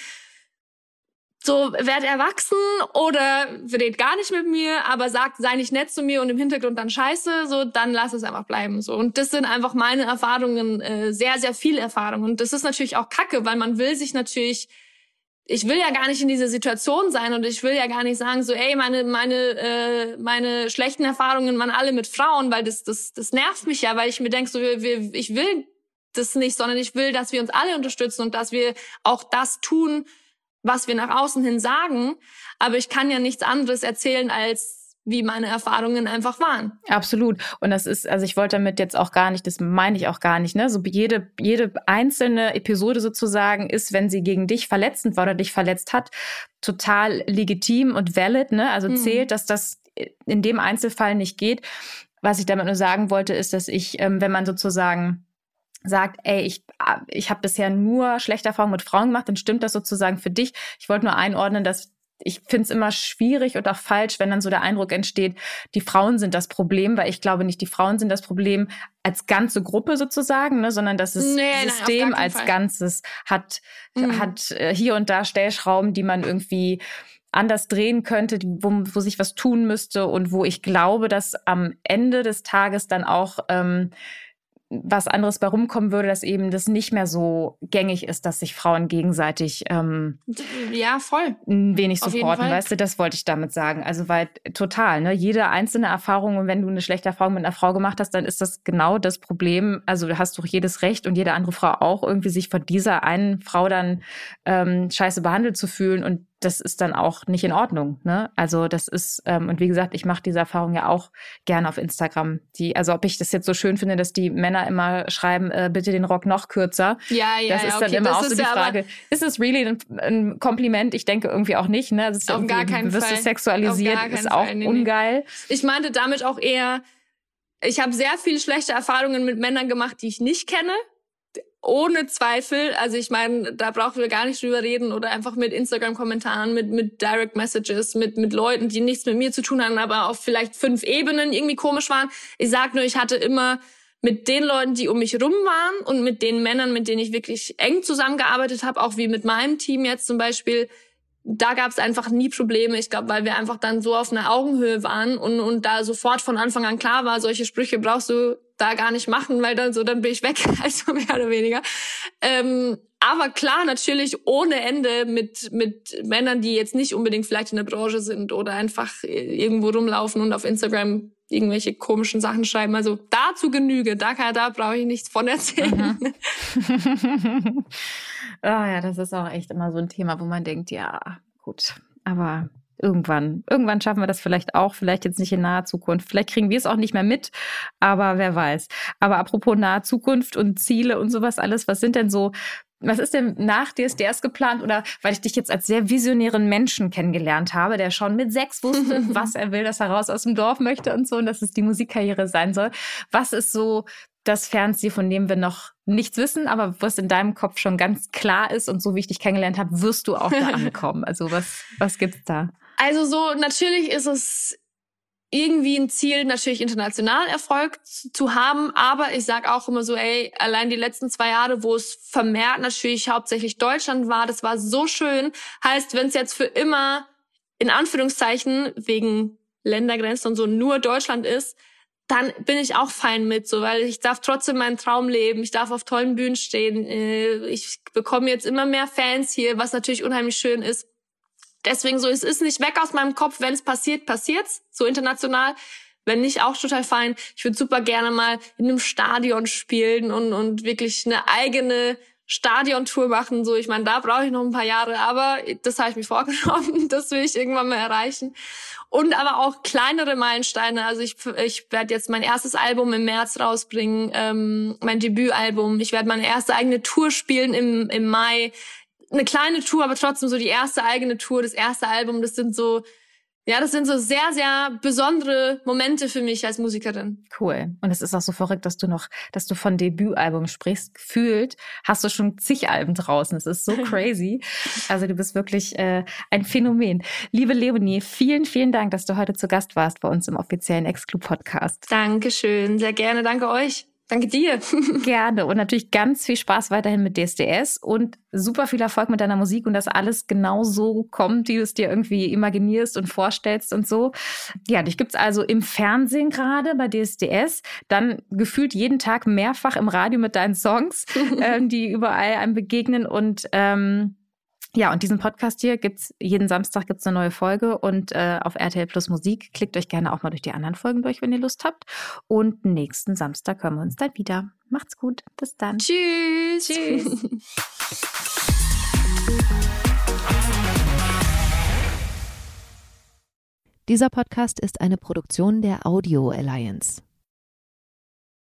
So, werd erwachsen oder redet gar nicht mit mir, aber sagt, sei nicht nett zu mir und im Hintergrund dann Scheiße, so, dann lass es einfach bleiben, so. Und das sind einfach meine Erfahrungen, äh, sehr, sehr viel Erfahrungen. Und das ist natürlich auch kacke, weil man will sich natürlich ich will ja gar nicht in dieser Situation sein und ich will ja gar nicht sagen so, ey, meine meine äh, meine schlechten Erfahrungen waren alle mit Frauen, weil das das das nervt mich ja, weil ich mir denke so, wir, wir, ich will das nicht, sondern ich will, dass wir uns alle unterstützen und dass wir auch das tun, was wir nach außen hin sagen. Aber ich kann ja nichts anderes erzählen als wie meine Erfahrungen einfach waren. Absolut. Und das ist, also ich wollte damit jetzt auch gar nicht, das meine ich auch gar nicht, ne? So jede, jede einzelne Episode sozusagen ist, wenn sie gegen dich verletzend war oder dich verletzt hat, total legitim und valid, ne? Also mhm. zählt, dass das in dem Einzelfall nicht geht. Was ich damit nur sagen wollte, ist, dass ich, ähm, wenn man sozusagen sagt, ey, ich, ich habe bisher nur schlechte Erfahrungen mit Frauen gemacht, dann stimmt das sozusagen für dich. Ich wollte nur einordnen, dass ich finde es immer schwierig und auch falsch, wenn dann so der Eindruck entsteht, die Frauen sind das Problem, weil ich glaube nicht, die Frauen sind das Problem als ganze Gruppe sozusagen, ne, sondern das nee, System nein, als Fall. Ganzes hat, mhm. hat äh, hier und da Stellschrauben, die man irgendwie anders drehen könnte, wo, wo sich was tun müsste und wo ich glaube, dass am Ende des Tages dann auch ähm, was anderes bei rumkommen würde, dass eben das nicht mehr so gängig ist, dass sich Frauen gegenseitig ähm, ja voll wenig supporten, weißt du, das wollte ich damit sagen. Also weil total, ne, jede einzelne Erfahrung und wenn du eine schlechte Erfahrung mit einer Frau gemacht hast, dann ist das genau das Problem. Also du hast doch jedes Recht und jede andere Frau auch irgendwie sich von dieser einen Frau dann ähm, scheiße behandelt zu fühlen und das ist dann auch nicht in Ordnung. Ne? Also das ist, ähm, und wie gesagt, ich mache diese Erfahrung ja auch gerne auf Instagram. Die, also ob ich das jetzt so schön finde, dass die Männer immer schreiben, äh, bitte den Rock noch kürzer. Ja, ja, Das ist ja, dann immer auch so die Frage, ist es really ein, ein, Kompliment? Ich denke irgendwie auch nicht. Ne? Das ist auf gar keinen Fall. sexualisiert, ist auch nee, ungeil. Nee. Ich meinte damit auch eher, ich habe sehr viele schlechte Erfahrungen mit Männern gemacht, die ich nicht kenne ohne Zweifel, also ich meine, da brauchen wir gar nicht drüber reden oder einfach mit Instagram-Kommentaren, mit, mit Direct Messages, mit, mit Leuten, die nichts mit mir zu tun haben, aber auf vielleicht fünf Ebenen irgendwie komisch waren. Ich sag nur, ich hatte immer mit den Leuten, die um mich rum waren und mit den Männern, mit denen ich wirklich eng zusammengearbeitet habe, auch wie mit meinem Team jetzt zum Beispiel, da gab es einfach nie Probleme. Ich glaube, weil wir einfach dann so auf einer Augenhöhe waren und, und da sofort von Anfang an klar war, solche Sprüche brauchst du da gar nicht machen, weil dann so, dann bin ich weg, also mehr oder weniger. Ähm, aber klar, natürlich ohne Ende mit, mit Männern, die jetzt nicht unbedingt vielleicht in der Branche sind oder einfach irgendwo rumlaufen und auf Instagram irgendwelche komischen Sachen schreiben. Also dazu Genüge, da, kann, da brauche ich nichts von erzählen. oh ja, das ist auch echt immer so ein Thema, wo man denkt, ja, gut, aber irgendwann. Irgendwann schaffen wir das vielleicht auch, vielleicht jetzt nicht in naher Zukunft. Vielleicht kriegen wir es auch nicht mehr mit, aber wer weiß. Aber apropos nahe Zukunft und Ziele und sowas alles, was sind denn so was ist denn nach DSDS geplant? Oder weil ich dich jetzt als sehr visionären Menschen kennengelernt habe, der schon mit sechs wusste, was er will, dass er raus aus dem Dorf möchte und so und dass es die Musikkarriere sein soll. Was ist so das Fernziel, von dem wir noch nichts wissen, aber was in deinem Kopf schon ganz klar ist und so wie ich dich kennengelernt habe, wirst du auch da ankommen? Also was, was gibt's da? Also so, natürlich ist es irgendwie ein Ziel, natürlich international Erfolg zu haben. Aber ich sag auch immer so, ey, allein die letzten zwei Jahre, wo es vermehrt natürlich hauptsächlich Deutschland war, das war so schön. Heißt, wenn es jetzt für immer in Anführungszeichen wegen Ländergrenzen und so nur Deutschland ist, dann bin ich auch fein mit, so, weil ich darf trotzdem meinen Traum leben, ich darf auf tollen Bühnen stehen, äh, ich bekomme jetzt immer mehr Fans hier, was natürlich unheimlich schön ist. Deswegen so, es ist nicht weg aus meinem Kopf, wenn es passiert, passiert's, so international. Wenn nicht, auch total fein. Ich würde super gerne mal in einem Stadion spielen und, und wirklich eine eigene Stadiontour machen. So, ich meine, da brauche ich noch ein paar Jahre, aber das habe ich mir vorgenommen. Das will ich irgendwann mal erreichen. Und aber auch kleinere Meilensteine. Also ich, ich werde jetzt mein erstes Album im März rausbringen, ähm, mein Debütalbum. Ich werde meine erste eigene Tour spielen im, im Mai eine kleine Tour, aber trotzdem so die erste eigene Tour, das erste Album, das sind so, ja, das sind so sehr, sehr besondere Momente für mich als Musikerin. Cool. Und es ist auch so verrückt, dass du noch, dass du von Debütalbum sprichst. Gefühlt hast du schon zig Alben draußen. Es ist so crazy. also du bist wirklich äh, ein Phänomen. Liebe Leonie, vielen, vielen Dank, dass du heute zu Gast warst bei uns im offiziellen Exclu-Podcast. Dankeschön. Sehr gerne. Danke euch. Danke dir. Gerne und natürlich ganz viel Spaß weiterhin mit DSDS und super viel Erfolg mit deiner Musik und dass alles genau so kommt, wie du es dir irgendwie imaginierst und vorstellst und so. Ja, dich gibt's also im Fernsehen gerade bei DSDS, dann gefühlt jeden Tag mehrfach im Radio mit deinen Songs, ähm, die überall einem begegnen und ähm, ja, und diesen Podcast hier gibt's jeden Samstag gibt's eine neue Folge und äh, auf RTL Plus Musik klickt euch gerne auch mal durch die anderen Folgen durch, wenn ihr Lust habt. Und nächsten Samstag hören wir uns dann wieder. Macht's gut, bis dann. Tschüss. Tschüss. Dieser Podcast ist eine Produktion der Audio Alliance.